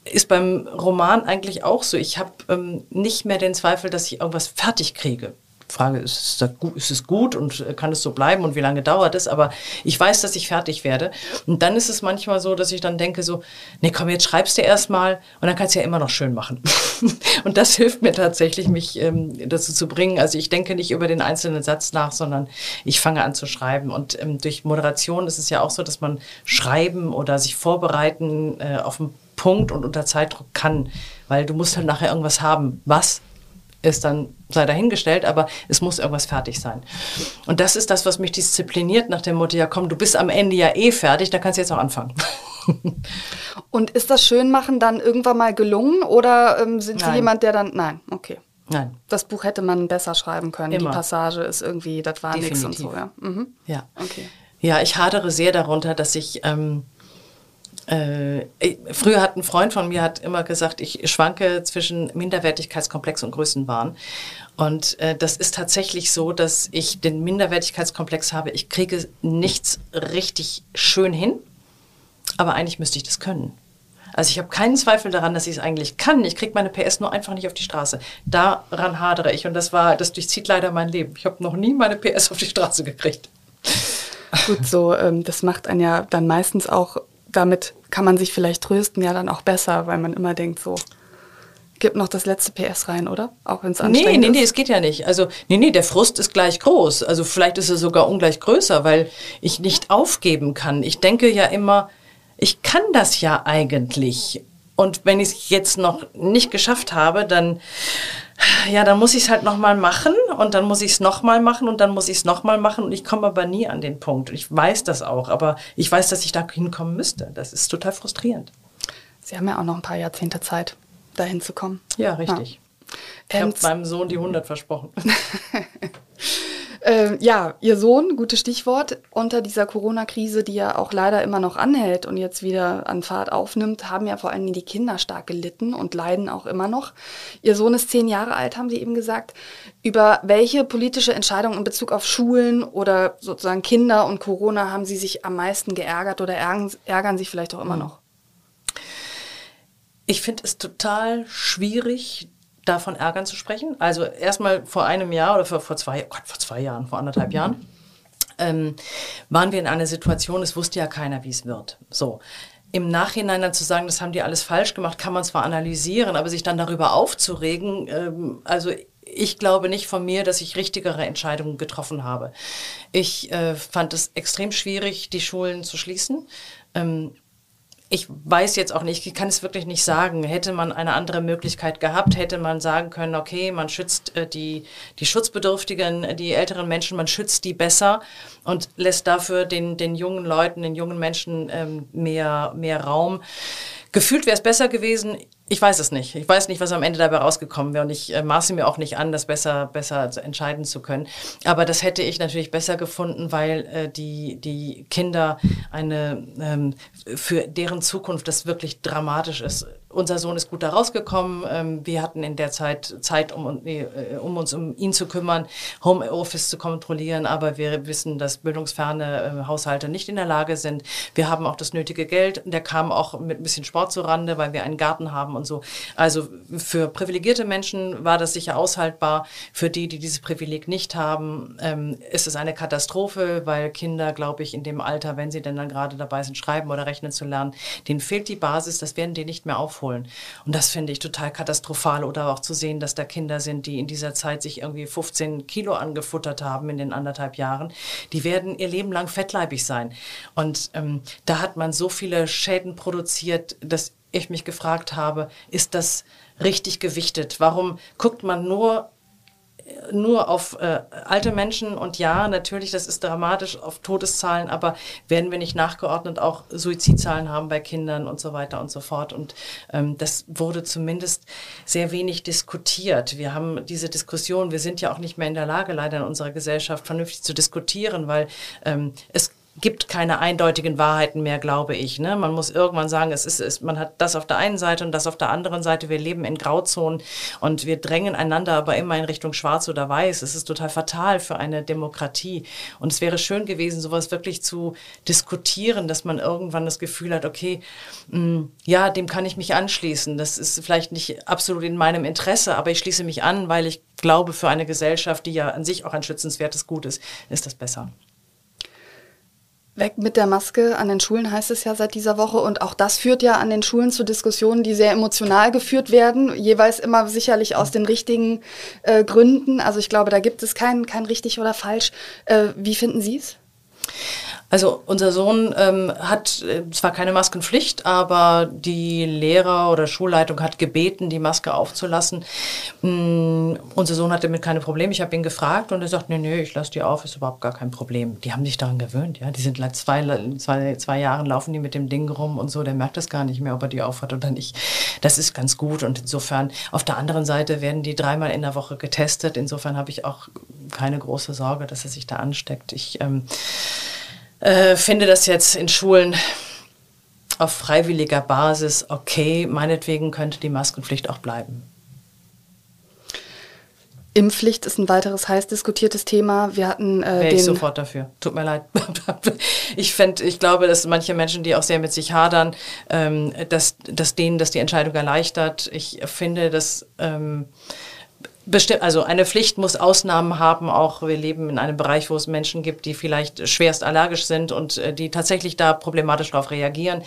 ist beim Roman eigentlich auch so. Ich habe ähm, nicht mehr den Zweifel, dass ich irgendwas fertig kriege. Frage, ist es, gut, ist es gut und kann es so bleiben und wie lange dauert es? Aber ich weiß, dass ich fertig werde. Und dann ist es manchmal so, dass ich dann denke so, nee, komm, jetzt schreibst du erstmal und dann kannst du ja immer noch schön machen. und das hilft mir tatsächlich, mich ähm, dazu zu bringen. Also ich denke nicht über den einzelnen Satz nach, sondern ich fange an zu schreiben. Und ähm, durch Moderation ist es ja auch so, dass man schreiben oder sich vorbereiten äh, auf einen Punkt und unter Zeitdruck kann, weil du musst halt nachher irgendwas haben. Was ist dann sei dahingestellt, aber es muss irgendwas fertig sein. Und das ist das, was mich diszipliniert nach dem Motto, ja komm, du bist am Ende ja eh fertig, da kannst du jetzt auch anfangen. Und ist das Schönmachen dann irgendwann mal gelungen oder ähm, sind Sie jemand, der dann, nein, okay. Nein. Das Buch hätte man besser schreiben können. Immer. Die Passage ist irgendwie, das war nichts und so, ja. Mhm. Ja. Okay. Ja, ich hadere sehr darunter, dass ich ähm, äh, früher hat ein Freund von mir hat immer gesagt, ich schwanke zwischen Minderwertigkeitskomplex und Größenwahn. Und äh, das ist tatsächlich so, dass ich den Minderwertigkeitskomplex habe. Ich kriege nichts richtig schön hin, aber eigentlich müsste ich das können. Also ich habe keinen Zweifel daran, dass ich es eigentlich kann. Ich kriege meine PS nur einfach nicht auf die Straße. Daran hadere ich und das war, das durchzieht leider mein Leben. Ich habe noch nie meine PS auf die Straße gekriegt. Gut, so ähm, das macht einen ja dann meistens auch damit kann man sich vielleicht trösten, ja dann auch besser, weil man immer denkt so, gib noch das letzte PS rein, oder? Auch wenn es anstrengend nee, nee, ist. Nee, es geht ja nicht. Also, nee, nee, der Frust ist gleich groß. Also vielleicht ist er sogar ungleich größer, weil ich nicht aufgeben kann. Ich denke ja immer, ich kann das ja eigentlich. Und wenn ich es jetzt noch nicht geschafft habe, dann ja, dann muss ich es halt nochmal machen und dann muss ich es nochmal machen und dann muss ich es nochmal machen und ich komme aber nie an den Punkt. Ich weiß das auch, aber ich weiß, dass ich da hinkommen müsste. Das ist total frustrierend. Sie haben ja auch noch ein paar Jahrzehnte Zeit, dahin zu kommen. Ja, richtig. Ja. Ich habe meinem Sohn die 100 versprochen. Äh, ja, Ihr Sohn, gutes Stichwort, unter dieser Corona-Krise, die ja auch leider immer noch anhält und jetzt wieder an Fahrt aufnimmt, haben ja vor allem die Kinder stark gelitten und leiden auch immer noch. Ihr Sohn ist zehn Jahre alt, haben Sie eben gesagt. Über welche politische Entscheidung in Bezug auf Schulen oder sozusagen Kinder und Corona haben Sie sich am meisten geärgert oder ärgern, ärgern sich vielleicht auch immer hm. noch? Ich finde es total schwierig, davon ärgern zu sprechen. Also erstmal vor einem Jahr oder vor, vor zwei, oh Gott, vor zwei Jahren, vor anderthalb Jahren, ähm, waren wir in einer Situation, es wusste ja keiner, wie es wird. So. Im Nachhinein dann zu sagen, das haben die alles falsch gemacht, kann man zwar analysieren, aber sich dann darüber aufzuregen, ähm, also ich glaube nicht von mir, dass ich richtigere Entscheidungen getroffen habe. Ich äh, fand es extrem schwierig, die Schulen zu schließen. Ähm, ich weiß jetzt auch nicht, ich kann es wirklich nicht sagen. Hätte man eine andere Möglichkeit gehabt, hätte man sagen können, okay, man schützt äh, die, die Schutzbedürftigen, die älteren Menschen, man schützt die besser und lässt dafür den, den jungen Leuten, den jungen Menschen ähm, mehr, mehr Raum. Gefühlt wäre es besser gewesen. Ich weiß es nicht. Ich weiß nicht, was am Ende dabei rausgekommen wäre und ich äh, maße mir auch nicht an, das besser, besser entscheiden zu können. Aber das hätte ich natürlich besser gefunden, weil äh, die, die Kinder eine, ähm, für deren Zukunft das wirklich dramatisch ist unser Sohn ist gut da rausgekommen. Ähm, wir hatten in der Zeit Zeit, um, äh, um uns um ihn zu kümmern, Homeoffice zu kontrollieren. Aber wir wissen, dass bildungsferne äh, Haushalte nicht in der Lage sind. Wir haben auch das nötige Geld. Der kam auch mit ein bisschen Sport zurande, weil wir einen Garten haben und so. Also für privilegierte Menschen war das sicher aushaltbar. Für die, die dieses Privileg nicht haben, ähm, ist es eine Katastrophe, weil Kinder, glaube ich, in dem Alter, wenn sie denn dann gerade dabei sind, schreiben oder rechnen zu lernen, denen fehlt die Basis. Das werden die nicht mehr aufholen. Und das finde ich total katastrophal. Oder auch zu sehen, dass da Kinder sind, die in dieser Zeit sich irgendwie 15 Kilo angefuttert haben in den anderthalb Jahren. Die werden ihr Leben lang fettleibig sein. Und ähm, da hat man so viele Schäden produziert, dass ich mich gefragt habe, ist das richtig gewichtet? Warum guckt man nur nur auf äh, alte Menschen und ja, natürlich, das ist dramatisch auf Todeszahlen, aber werden wir nicht nachgeordnet auch Suizidzahlen haben bei Kindern und so weiter und so fort. Und ähm, das wurde zumindest sehr wenig diskutiert. Wir haben diese Diskussion, wir sind ja auch nicht mehr in der Lage, leider in unserer Gesellschaft vernünftig zu diskutieren, weil ähm, es gibt keine eindeutigen Wahrheiten mehr, glaube ich. Ne? Man muss irgendwann sagen, es ist, es, man hat das auf der einen Seite und das auf der anderen Seite. Wir leben in Grauzonen und wir drängen einander aber immer in Richtung Schwarz oder Weiß. Es ist total fatal für eine Demokratie. Und es wäre schön gewesen, sowas wirklich zu diskutieren, dass man irgendwann das Gefühl hat, okay, mh, mm, ja, dem kann ich mich anschließen. Das ist vielleicht nicht absolut in meinem Interesse, aber ich schließe mich an, weil ich glaube, für eine Gesellschaft, die ja an sich auch ein schützenswertes Gut ist, ist das besser. Weg mit der Maske an den Schulen heißt es ja seit dieser Woche und auch das führt ja an den Schulen zu Diskussionen, die sehr emotional geführt werden, jeweils immer sicherlich aus den richtigen äh, Gründen. Also ich glaube, da gibt es kein, kein richtig oder falsch. Äh, wie finden Sie es? Also unser Sohn ähm, hat äh, zwar keine Maskenpflicht, aber die Lehrer oder Schulleitung hat gebeten, die Maske aufzulassen. Mm, unser Sohn hatte damit keine Probleme. Ich habe ihn gefragt und er sagt, nee, nee, ich lasse die auf, ist überhaupt gar kein Problem. Die haben sich daran gewöhnt, ja. Die sind seit zwei, zwei, zwei Jahren laufen die mit dem Ding rum und so, der merkt das gar nicht mehr, ob er die aufhat oder nicht. Das ist ganz gut und insofern, auf der anderen Seite werden die dreimal in der Woche getestet. Insofern habe ich auch keine große Sorge, dass er sich da ansteckt. Ich ähm, äh, finde das jetzt in Schulen auf freiwilliger Basis okay. Meinetwegen könnte die Maskenpflicht auch bleiben. Impfpflicht ist ein weiteres heiß diskutiertes Thema. Wir hatten äh, Wäre ich sofort dafür. Tut mir leid. ich fände, ich glaube, dass manche Menschen, die auch sehr mit sich hadern, ähm, dass, dass denen das die Entscheidung erleichtert. Ich finde, dass ähm, Bestimmt, also eine Pflicht muss Ausnahmen haben. Auch wir leben in einem Bereich, wo es Menschen gibt, die vielleicht schwerst allergisch sind und äh, die tatsächlich da problematisch darauf reagieren.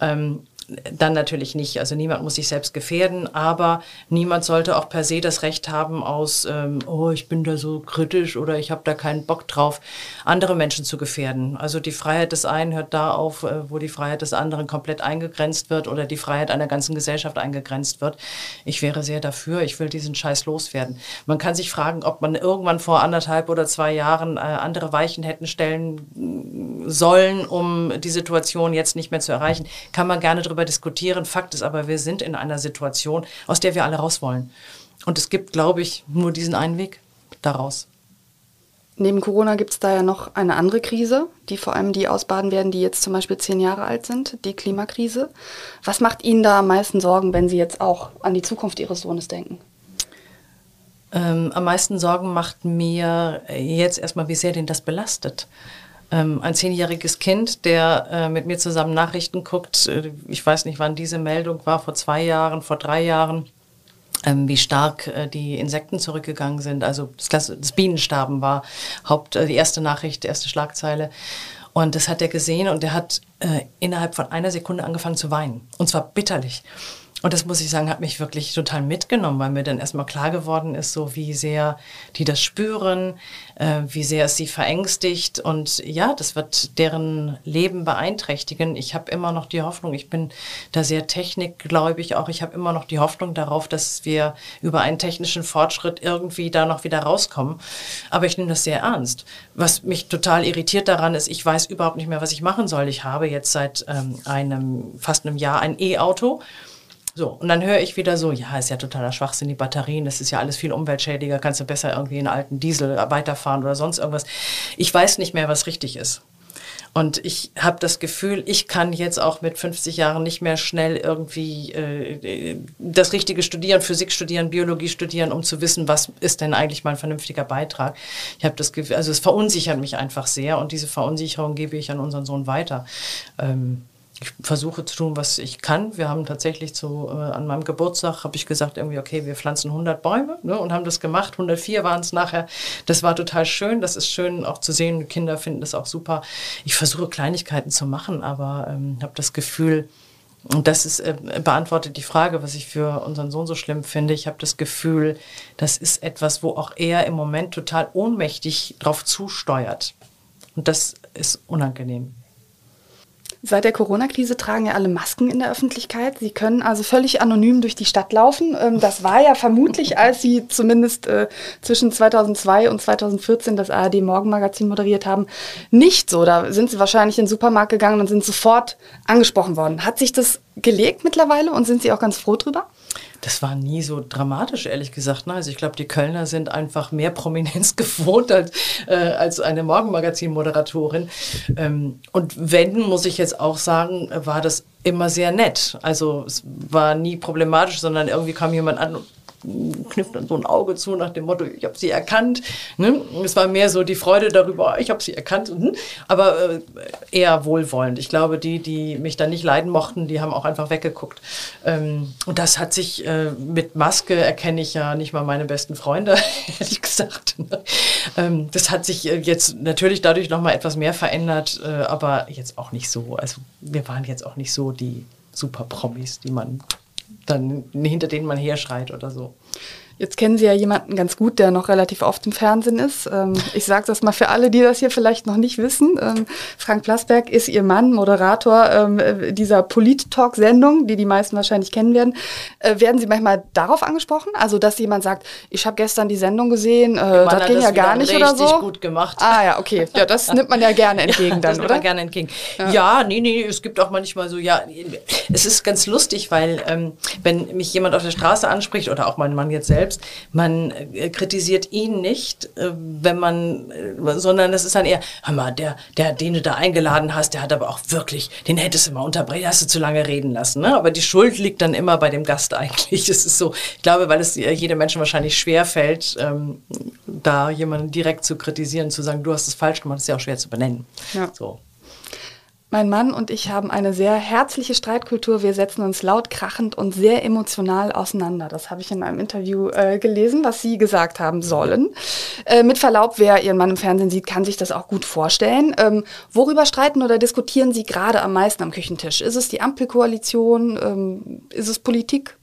Ähm, dann natürlich nicht. Also niemand muss sich selbst gefährden, aber niemand sollte auch per se das Recht haben, aus, ähm, oh, ich bin da so kritisch oder ich habe da keinen Bock drauf, andere Menschen zu gefährden. Also die Freiheit des einen hört da auf, äh, wo die Freiheit des anderen komplett eingegrenzt wird oder die Freiheit einer ganzen Gesellschaft eingegrenzt wird. Ich wäre sehr dafür, ich will diesen Scheiß loswerden. Man kann sich fragen, ob man irgendwann vor anderthalb oder zwei Jahren äh, andere Weichen hätten stellen sollen, um die Situation jetzt nicht mehr zu erreichen. Kann man gerne drüber darüber diskutieren. Fakt ist aber, wir sind in einer Situation, aus der wir alle raus wollen. Und es gibt, glaube ich, nur diesen einen Weg daraus. Neben Corona gibt es da ja noch eine andere Krise, die vor allem die ausbaden werden, die jetzt zum Beispiel zehn Jahre alt sind, die Klimakrise. Was macht Ihnen da am meisten Sorgen, wenn Sie jetzt auch an die Zukunft Ihres Sohnes denken? Ähm, am meisten Sorgen macht mir jetzt erstmal, wie sehr den das belastet ein zehnjähriges Kind, der äh, mit mir zusammen Nachrichten guckt. Äh, ich weiß nicht, wann diese Meldung war, vor zwei Jahren, vor drei Jahren. Ähm, wie stark äh, die Insekten zurückgegangen sind. Also das, Bienensterben war Haupt, die erste Nachricht, die erste Schlagzeile. Und das hat er gesehen und er hat innerhalb von einer Sekunde angefangen zu weinen. Und zwar bitterlich. Und das muss ich sagen, hat mich wirklich total mitgenommen, weil mir dann erstmal klar geworden ist, so wie sehr die das spüren, äh, wie sehr es sie verängstigt. Und ja, das wird deren Leben beeinträchtigen. Ich habe immer noch die Hoffnung, ich bin da sehr technikgläubig auch, ich habe immer noch die Hoffnung darauf, dass wir über einen technischen Fortschritt irgendwie da noch wieder rauskommen. Aber ich nehme das sehr ernst. Was mich total irritiert daran ist, ich weiß überhaupt nicht mehr, was ich machen soll. Ich habe jetzt seit ähm, einem, fast einem Jahr ein E-Auto. So, und dann höre ich wieder so, ja, ist ja totaler Schwachsinn, die Batterien, das ist ja alles viel umweltschädiger, kannst du besser irgendwie einen alten Diesel weiterfahren oder sonst irgendwas. Ich weiß nicht mehr, was richtig ist. Und ich habe das Gefühl, ich kann jetzt auch mit 50 Jahren nicht mehr schnell irgendwie äh, das Richtige studieren, Physik studieren, Biologie studieren, um zu wissen, was ist denn eigentlich mein vernünftiger Beitrag. Ich habe das Gefühl, also es verunsichert mich einfach sehr und diese Verunsicherung gebe ich an unseren Sohn weiter. Ähm, versuche zu tun, was ich kann. Wir haben tatsächlich zu, äh, an meinem Geburtstag, habe ich gesagt, irgendwie, okay, wir pflanzen 100 Bäume ne, und haben das gemacht. 104 waren es nachher. Das war total schön. Das ist schön auch zu sehen. Kinder finden das auch super. Ich versuche Kleinigkeiten zu machen, aber ähm, habe das Gefühl, und das ist, äh, beantwortet die Frage, was ich für unseren Sohn so schlimm finde. Ich habe das Gefühl, das ist etwas, wo auch er im Moment total ohnmächtig drauf zusteuert. Und das ist unangenehm. Seit der Corona-Krise tragen ja alle Masken in der Öffentlichkeit. Sie können also völlig anonym durch die Stadt laufen. Ähm, das war ja vermutlich, als Sie zumindest äh, zwischen 2002 und 2014 das ARD Morgenmagazin moderiert haben, nicht so. Da sind Sie wahrscheinlich in den Supermarkt gegangen und sind sofort angesprochen worden. Hat sich das gelegt mittlerweile und sind Sie auch ganz froh drüber? Das war nie so dramatisch, ehrlich gesagt. Ne? Also ich glaube, die Kölner sind einfach mehr Prominenz gewohnt als, äh, als eine Morgenmagazin-Moderatorin. Ähm, und wenn, muss ich jetzt auch sagen, war das immer sehr nett. Also es war nie problematisch, sondern irgendwie kam jemand an knifft dann so ein Auge zu nach dem Motto, ich habe sie erkannt. Ne? Es war mehr so die Freude darüber, ich habe sie erkannt, hm? aber äh, eher wohlwollend. Ich glaube, die, die mich dann nicht leiden mochten, die haben auch einfach weggeguckt. Ähm, und das hat sich äh, mit Maske erkenne ich ja nicht mal meine besten Freunde, ehrlich gesagt. Ne? Ähm, das hat sich äh, jetzt natürlich dadurch nochmal etwas mehr verändert, aber jetzt auch nicht so. Also wir waren jetzt auch nicht so die super Promis, die man dann hinter denen man herschreit oder so. Jetzt kennen Sie ja jemanden ganz gut, der noch relativ oft im Fernsehen ist. Ähm, ich sage das mal für alle, die das hier vielleicht noch nicht wissen. Ähm, Frank Plasberg ist Ihr Mann, Moderator ähm, dieser Polit-Talk-Sendung, die die meisten wahrscheinlich kennen werden. Äh, werden Sie manchmal darauf angesprochen? Also, dass jemand sagt, ich habe gestern die Sendung gesehen, äh, das ging ja gar nicht oder so? gut gemacht. Ah ja, okay. Ja, das nimmt man ja gerne entgegen ja, dann, das nimmt man gerne entgegen. Ja. ja, nee, nee, es gibt auch manchmal so, ja, es ist ganz lustig, weil ähm, wenn mich jemand auf der Straße anspricht oder auch mein Mann jetzt selbst, selbst. Man äh, kritisiert ihn nicht, äh, wenn man, äh, sondern es ist dann eher, hör mal, der, der, den du da eingeladen hast, der hat aber auch wirklich, den hättest du mal unterbrechen, hast du zu lange reden lassen. Ne? Aber die Schuld liegt dann immer bei dem Gast eigentlich. Das ist so, ich glaube, weil es jedem Menschen wahrscheinlich schwer fällt, ähm, da jemanden direkt zu kritisieren, zu sagen, du hast es falsch gemacht, ist ja auch schwer zu benennen. Ja. So. Mein Mann und ich haben eine sehr herzliche Streitkultur. Wir setzen uns laut, krachend und sehr emotional auseinander. Das habe ich in einem Interview äh, gelesen, was Sie gesagt haben sollen. Äh, mit Verlaub, wer Ihren Mann im Fernsehen sieht, kann sich das auch gut vorstellen. Ähm, worüber streiten oder diskutieren Sie gerade am meisten am Küchentisch? Ist es die Ampelkoalition? Ähm, ist es Politik?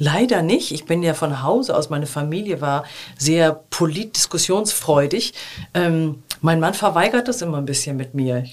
Leider nicht. Ich bin ja von Hause aus, meine Familie war sehr politdiskussionsfreudig. Ähm, mein Mann verweigert das immer ein bisschen mit mir.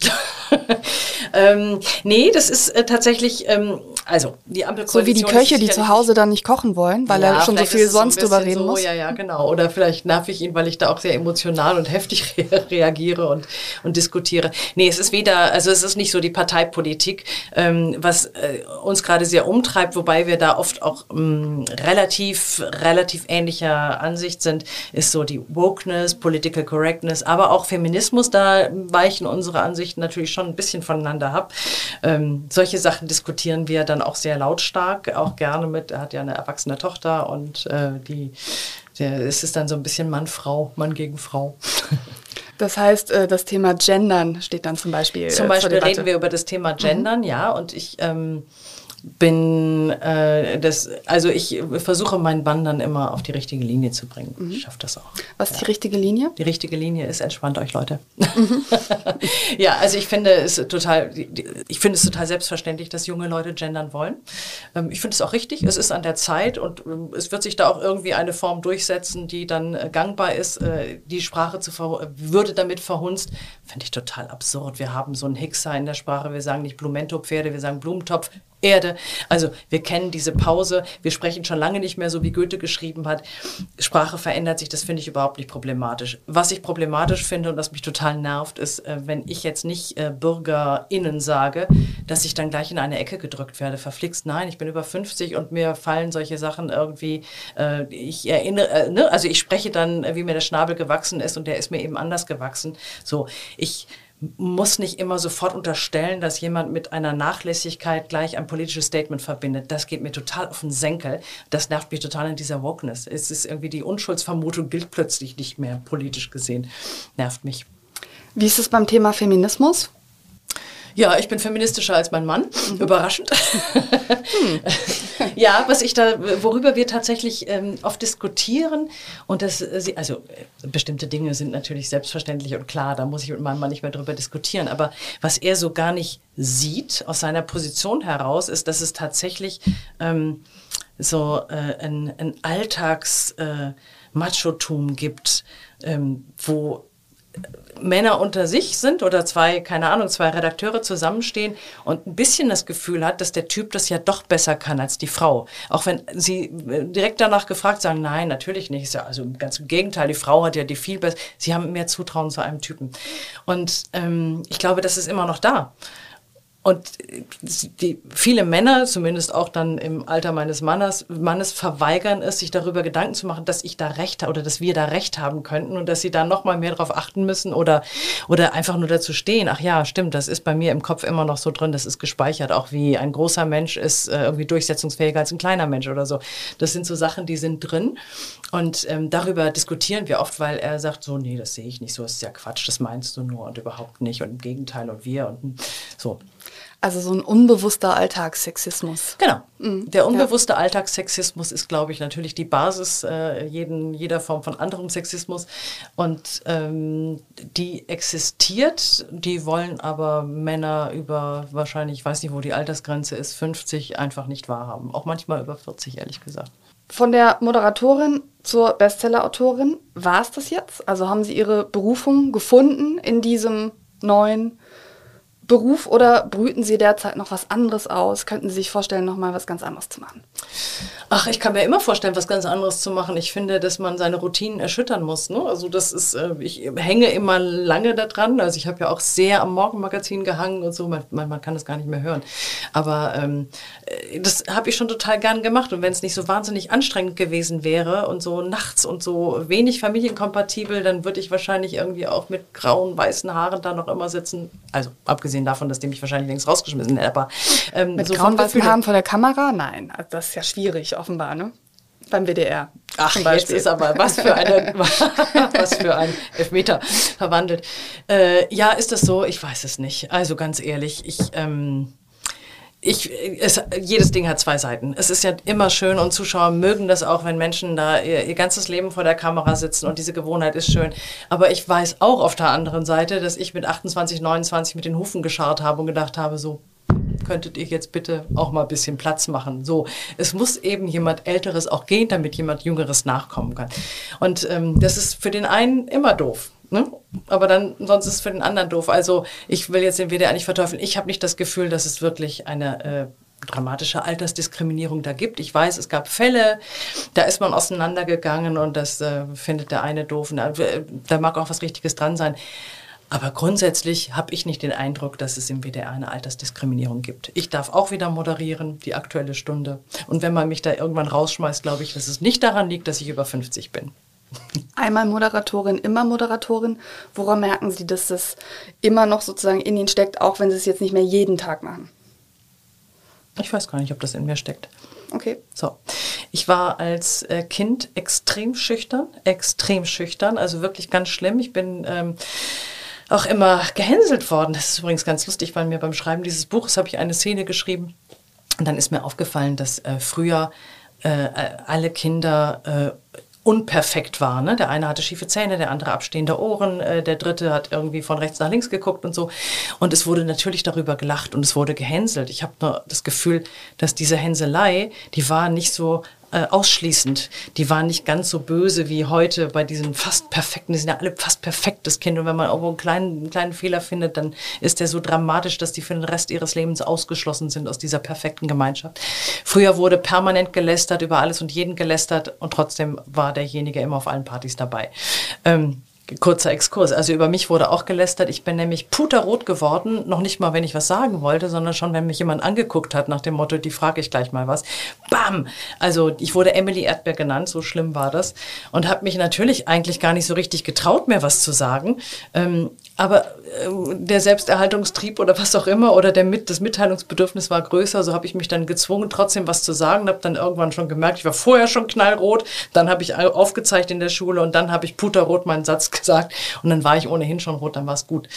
ähm, nee, das ist äh, tatsächlich, ähm, also die Ampelkoalition. So wie die Köche, die zu Hause dann nicht kochen wollen, weil ja, er schon so viel sonst so drüber reden so, muss. Ja, ja, genau. Oder vielleicht nerv ich ihn, weil ich da auch sehr emotional und heftig reagiere und, und diskutiere. Nee, es ist weder, also es ist nicht so die Parteipolitik, ähm, was äh, uns gerade sehr umtreibt, wobei wir da oft auch ähm, relativ, relativ ähnlicher Ansicht sind, ist so die Wokeness, Political Correctness, aber auch Feminismus, da weichen unsere Ansichten natürlich schon ein bisschen voneinander ab. Ähm, solche Sachen diskutieren wir dann auch sehr lautstark, auch gerne mit, er hat ja eine erwachsene Tochter und äh, die, der, es ist dann so ein bisschen Mann-Frau, Mann gegen Frau. Das heißt, äh, das Thema Gendern steht dann zum Beispiel. Zum Beispiel reden wir über das Thema Gendern, mhm. ja, und ich ähm, bin äh, das, also ich versuche meinen Bann dann immer auf die richtige Linie zu bringen. Mhm. Ich schaffe das auch. Was ist ja. die richtige Linie? Die richtige Linie ist entspannt euch, Leute. Mhm. ja, also ich finde es total, ich finde es total selbstverständlich, dass junge Leute gendern wollen. Ähm, ich finde es auch richtig. Es ist an der Zeit und ähm, es wird sich da auch irgendwie eine Form durchsetzen, die dann äh, gangbar ist. Äh, die Sprache zu würde damit verhunzt. Finde ich total absurd. Wir haben so einen Hickser in der Sprache. Wir sagen nicht Blumentopf-Pferde, wir sagen Blumentopf. Erde. Also wir kennen diese Pause, wir sprechen schon lange nicht mehr so, wie Goethe geschrieben hat. Sprache verändert sich, das finde ich überhaupt nicht problematisch. Was ich problematisch finde und was mich total nervt, ist, äh, wenn ich jetzt nicht äh, BürgerInnen sage, dass ich dann gleich in eine Ecke gedrückt werde. Verflixt, nein, ich bin über 50 und mir fallen solche Sachen irgendwie, äh, ich erinnere, ne? also ich spreche dann, wie mir der Schnabel gewachsen ist und der ist mir eben anders gewachsen. So, ich muss nicht immer sofort unterstellen, dass jemand mit einer Nachlässigkeit gleich ein politisches Statement verbindet. Das geht mir total auf den Senkel. Das nervt mich total in dieser Wokeness. Es ist irgendwie die Unschuldsvermutung gilt plötzlich nicht mehr politisch gesehen. Nervt mich. Wie ist es beim Thema Feminismus? Ja, ich bin feministischer als mein Mann. Mhm. Überraschend. Hm. ja, was ich da, worüber wir tatsächlich ähm, oft diskutieren und das, äh, also äh, bestimmte Dinge sind natürlich selbstverständlich und klar, da muss ich mit meinem Mann nicht mehr drüber diskutieren. Aber was er so gar nicht sieht aus seiner Position heraus, ist, dass es tatsächlich ähm, so äh, ein, ein Alltags-Machotum äh, gibt, ähm, wo Männer unter sich sind oder zwei, keine Ahnung, zwei Redakteure zusammenstehen und ein bisschen das Gefühl hat, dass der Typ das ja doch besser kann als die Frau. Auch wenn sie äh, direkt danach gefragt sagen, nein, natürlich nicht. Also ganz im Gegenteil, die Frau hat ja die viel besser. Sie haben mehr Zutrauen zu einem Typen. Und ähm, ich glaube, das ist immer noch da. Und die, viele Männer, zumindest auch dann im Alter meines Mannes, Mannes, verweigern es, sich darüber Gedanken zu machen, dass ich da recht habe oder dass wir da recht haben könnten und dass sie da noch mal mehr darauf achten müssen oder, oder einfach nur dazu stehen. Ach ja, stimmt, das ist bei mir im Kopf immer noch so drin, das ist gespeichert, auch wie ein großer Mensch ist äh, irgendwie durchsetzungsfähiger als ein kleiner Mensch oder so. Das sind so Sachen, die sind drin. Und ähm, darüber diskutieren wir oft, weil er sagt so, nee, das sehe ich nicht so, das ist ja Quatsch, das meinst du nur und überhaupt nicht und im Gegenteil und wir und so. Also so ein unbewusster Alltagssexismus. Genau. Mhm. Der unbewusste ja. Alltagssexismus ist, glaube ich, natürlich die Basis äh, jeden, jeder Form von anderem Sexismus. Und ähm, die existiert, die wollen aber Männer über wahrscheinlich, ich weiß nicht, wo die Altersgrenze ist, 50 einfach nicht wahrhaben. Auch manchmal über 40, ehrlich gesagt. Von der Moderatorin zur Bestsellerautorin, war es das jetzt? Also haben Sie Ihre Berufung gefunden in diesem neuen Beruf oder brüten Sie derzeit noch was anderes aus? Könnten Sie sich vorstellen, noch mal was ganz anderes zu machen? Ach, ich kann mir immer vorstellen, was ganz anderes zu machen. Ich finde, dass man seine Routinen erschüttern muss. Ne? Also das ist, äh, ich hänge immer lange da dran. Also ich habe ja auch sehr am Morgenmagazin gehangen und so. Man, man kann das gar nicht mehr hören. Aber ähm, äh, das habe ich schon total gern gemacht. Und wenn es nicht so wahnsinnig anstrengend gewesen wäre und so nachts und so wenig familienkompatibel, dann würde ich wahrscheinlich irgendwie auch mit grauen, weißen Haaren da noch immer sitzen. Also abgesehen abgesehen davon, dass die mich wahrscheinlich längst rausgeschmissen hätte. Aber ähm, Mit so grauen weißen Haaren vor der Kamera? Nein, also das ist ja schwierig, offenbar, ne? Beim WDR. Ach, jetzt ist aber was für eine, was für ein Elfmeter verwandelt. Äh, ja, ist das so? Ich weiß es nicht. Also ganz ehrlich, ich ähm, ich, es, jedes Ding hat zwei Seiten. Es ist ja immer schön und Zuschauer mögen das auch, wenn Menschen da ihr, ihr, ganzes Leben vor der Kamera sitzen und diese Gewohnheit ist schön. Aber ich weiß auch auf der anderen Seite, dass ich mit 28, 29 mit den Hufen geschart habe und gedacht habe, so könntet ihr jetzt bitte auch mal ein bisschen Platz machen. So, es muss eben jemand Älteres auch gehen, damit jemand Jüngeres nachkommen kann. Und ähm, das ist für den einen immer doof. Ne? Aber dann, sonst ist es für den anderen doof. Also ich will jetzt den WDR nicht verteufeln. Ich habe nicht das Gefühl, dass es wirklich eine äh, dramatische Altersdiskriminierung da gibt. Ich weiß, es gab Fälle, da ist man auseinandergegangen und das äh, findet der eine doof. Da, da mag auch was Richtiges dran sein. Aber grundsätzlich habe ich nicht den Eindruck, dass es im WDR eine Altersdiskriminierung gibt. Ich darf auch wieder moderieren, die aktuelle Stunde. Und wenn man mich da irgendwann rausschmeißt, glaube ich, dass es nicht daran liegt, dass ich über 50 bin. Einmal Moderatorin, immer Moderatorin. Woran merken Sie, dass das immer noch sozusagen in Ihnen steckt, auch wenn Sie es jetzt nicht mehr jeden Tag machen? Ich weiß gar nicht, ob das in mir steckt. Okay. So. Ich war als äh, Kind extrem schüchtern, extrem schüchtern, also wirklich ganz schlimm. Ich bin ähm, auch immer gehänselt worden. Das ist übrigens ganz lustig, weil mir beim Schreiben dieses Buches habe ich eine Szene geschrieben. Und dann ist mir aufgefallen, dass äh, früher äh, alle Kinder äh, unperfekt war. Ne? Der eine hatte schiefe Zähne, der andere abstehende Ohren, äh, der dritte hat irgendwie von rechts nach links geguckt und so. Und es wurde natürlich darüber gelacht und es wurde gehänselt. Ich habe nur das Gefühl, dass diese Hänselei, die war nicht so äh, ausschließend. Die waren nicht ganz so böse wie heute bei diesen fast perfekten, die sind ja alle fast perfektes Kind. Und wenn man irgendwo einen kleinen, einen kleinen Fehler findet, dann ist der so dramatisch, dass die für den Rest ihres Lebens ausgeschlossen sind aus dieser perfekten Gemeinschaft. Früher wurde permanent gelästert, über alles und jeden gelästert und trotzdem war derjenige immer auf allen Partys dabei. Ähm, kurzer Exkurs. Also über mich wurde auch gelästert. Ich bin nämlich puterrot geworden, noch nicht mal, wenn ich was sagen wollte, sondern schon, wenn mich jemand angeguckt hat nach dem Motto, die frage ich gleich mal was. Bam! Also ich wurde Emily Erdbeer genannt, so schlimm war das. Und habe mich natürlich eigentlich gar nicht so richtig getraut, mir was zu sagen. Ähm, aber äh, der Selbsterhaltungstrieb oder was auch immer oder der mit, das Mitteilungsbedürfnis war größer, so habe ich mich dann gezwungen, trotzdem was zu sagen. Habe dann irgendwann schon gemerkt, ich war vorher schon knallrot, dann habe ich aufgezeigt in der Schule und dann habe ich puterrot meinen Satz gesagt und dann war ich ohnehin schon rot, dann war es gut.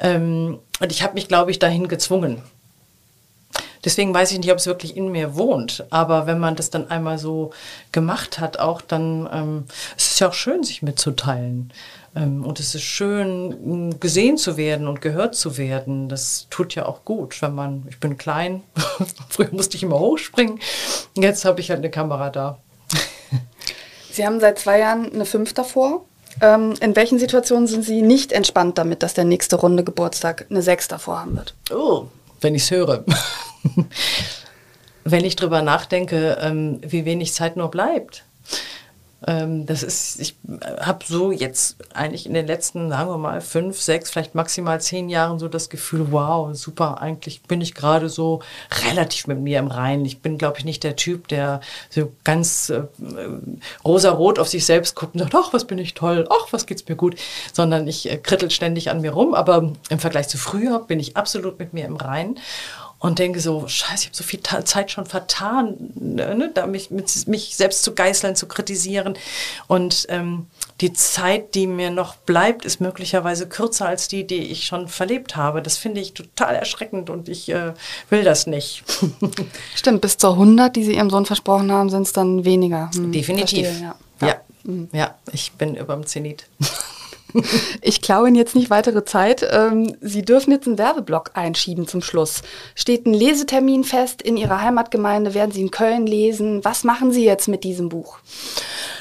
Ähm, und ich habe mich, glaube ich, dahin gezwungen. Deswegen weiß ich nicht, ob es wirklich in mir wohnt. Aber wenn man das dann einmal so gemacht hat, auch dann, ähm, es ist ja auch schön, sich mitzuteilen. Ähm, und es ist schön, gesehen zu werden und gehört zu werden. Das tut ja auch gut, wenn man, ich bin klein, früher musste ich immer hochspringen, jetzt habe ich halt eine Kamera da. Sie haben seit zwei Jahren eine Fünf davor. Ähm, in welchen Situationen sind Sie nicht entspannt damit, dass der nächste Runde Geburtstag eine Sechs davor haben wird? Oh, wenn ich es höre. wenn ich drüber nachdenke, ähm, wie wenig Zeit nur bleibt. Ähm, das ist, ich habe so jetzt eigentlich in den letzten, sagen wir mal, fünf, sechs, vielleicht maximal zehn Jahren so das Gefühl, wow, super, eigentlich bin ich gerade so relativ mit mir im Reinen. Ich bin, glaube ich, nicht der Typ, der so ganz äh, rosarot auf sich selbst guckt und sagt, ach, was bin ich toll, ach, was geht's mir gut, sondern ich äh, krittel ständig an mir rum. Aber im Vergleich zu früher bin ich absolut mit mir im Reinen und denke so, scheiße, ich habe so viel Zeit schon vertan, ne, da mich, mit, mich selbst zu geißeln, zu kritisieren. Und ähm, die Zeit, die mir noch bleibt, ist möglicherweise kürzer als die, die ich schon verlebt habe. Das finde ich total erschreckend und ich äh, will das nicht. Stimmt, bis zur 100, die Sie Ihrem Sohn versprochen haben, sind es dann weniger. Hm, Definitiv. Verstehe, ja. Ja. Ja. Mhm. ja, ich bin über dem Zenit. Ich klaue Ihnen jetzt nicht weitere Zeit. Ähm, Sie dürfen jetzt einen Werbeblock einschieben zum Schluss. Steht ein Lesetermin fest in Ihrer Heimatgemeinde? Werden Sie in Köln lesen? Was machen Sie jetzt mit diesem Buch?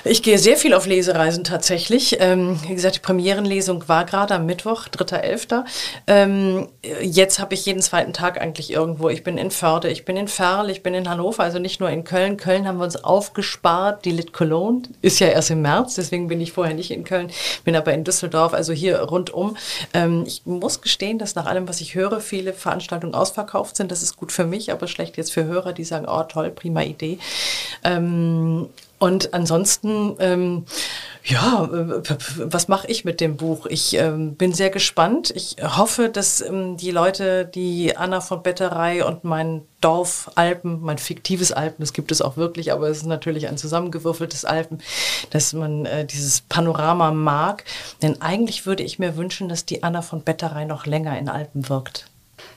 Ich gehe sehr viel auf Lesereisen tatsächlich. Ähm, wie gesagt, die Premierenlesung war gerade am Mittwoch, 3.11. Ähm, jetzt habe ich jeden zweiten Tag eigentlich irgendwo. Ich bin in Förde, ich bin in Ferl, ich bin in Hannover, also nicht nur in Köln. Köln haben wir uns aufgespart. Die Lit Cologne ist ja erst im März, deswegen bin ich vorher nicht in Köln, bin aber in Düsseldorf, also hier rundum. Ähm, ich muss gestehen, dass nach allem, was ich höre, viele Veranstaltungen ausverkauft sind. Das ist gut für mich, aber schlecht jetzt für Hörer, die sagen, oh toll, prima Idee. Ähm, und ansonsten, ähm, ja, was mache ich mit dem Buch? Ich ähm, bin sehr gespannt. Ich hoffe, dass ähm, die Leute, die Anna von Betterei und mein Dorf Alpen, mein fiktives Alpen, das gibt es auch wirklich, aber es ist natürlich ein zusammengewürfeltes Alpen, dass man äh, dieses Panorama mag. Denn eigentlich würde ich mir wünschen, dass die Anna von Betterei noch länger in Alpen wirkt.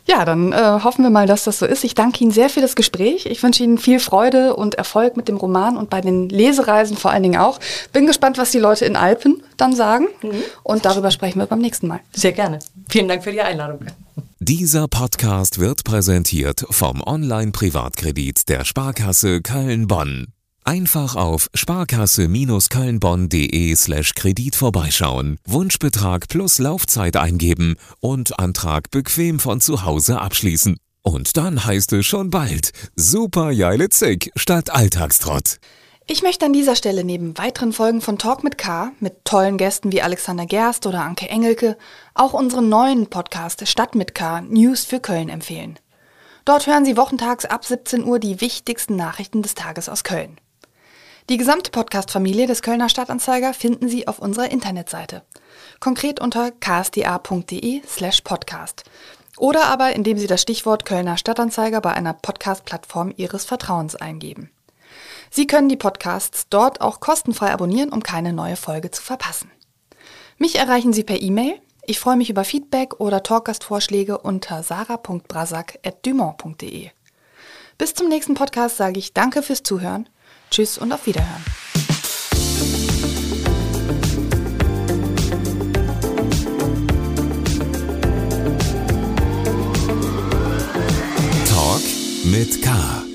Ja, dann äh, hoffen wir mal, dass das so ist. Ich danke Ihnen sehr für das Gespräch. Ich wünsche Ihnen viel Freude und Erfolg mit dem Roman und bei den Lesereisen vor allen Dingen auch. Bin gespannt, was die Leute in Alpen dann sagen. Mhm. Und darüber sprechen wir beim nächsten Mal. Sehr gerne. Vielen Dank für die Einladung. Dieser Podcast wird präsentiert vom Online-Privatkredit der Sparkasse Köln-Bonn. Einfach auf sparkasse-kölnbonn.de slash Kredit vorbeischauen, Wunschbetrag plus Laufzeit eingeben und Antrag bequem von zu Hause abschließen. Und dann heißt es schon bald Super Jeile Zick statt Alltagstrott. Ich möchte an dieser Stelle neben weiteren Folgen von Talk mit K mit tollen Gästen wie Alexander Gerst oder Anke Engelke auch unseren neuen Podcast Stadt mit K News für Köln empfehlen. Dort hören Sie wochentags ab 17 Uhr die wichtigsten Nachrichten des Tages aus Köln. Die gesamte Podcast-Familie des Kölner Stadtanzeiger finden Sie auf unserer Internetseite. Konkret unter ksda.de slash podcast. Oder aber indem Sie das Stichwort Kölner Stadtanzeiger bei einer Podcast-Plattform Ihres Vertrauens eingeben. Sie können die Podcasts dort auch kostenfrei abonnieren, um keine neue Folge zu verpassen. Mich erreichen Sie per E-Mail. Ich freue mich über Feedback oder Talkgastvorschläge unter sarah.brasak.dumont.de. Bis zum nächsten Podcast sage ich Danke fürs Zuhören Tschüss und auf Wiederhören. Talk mit K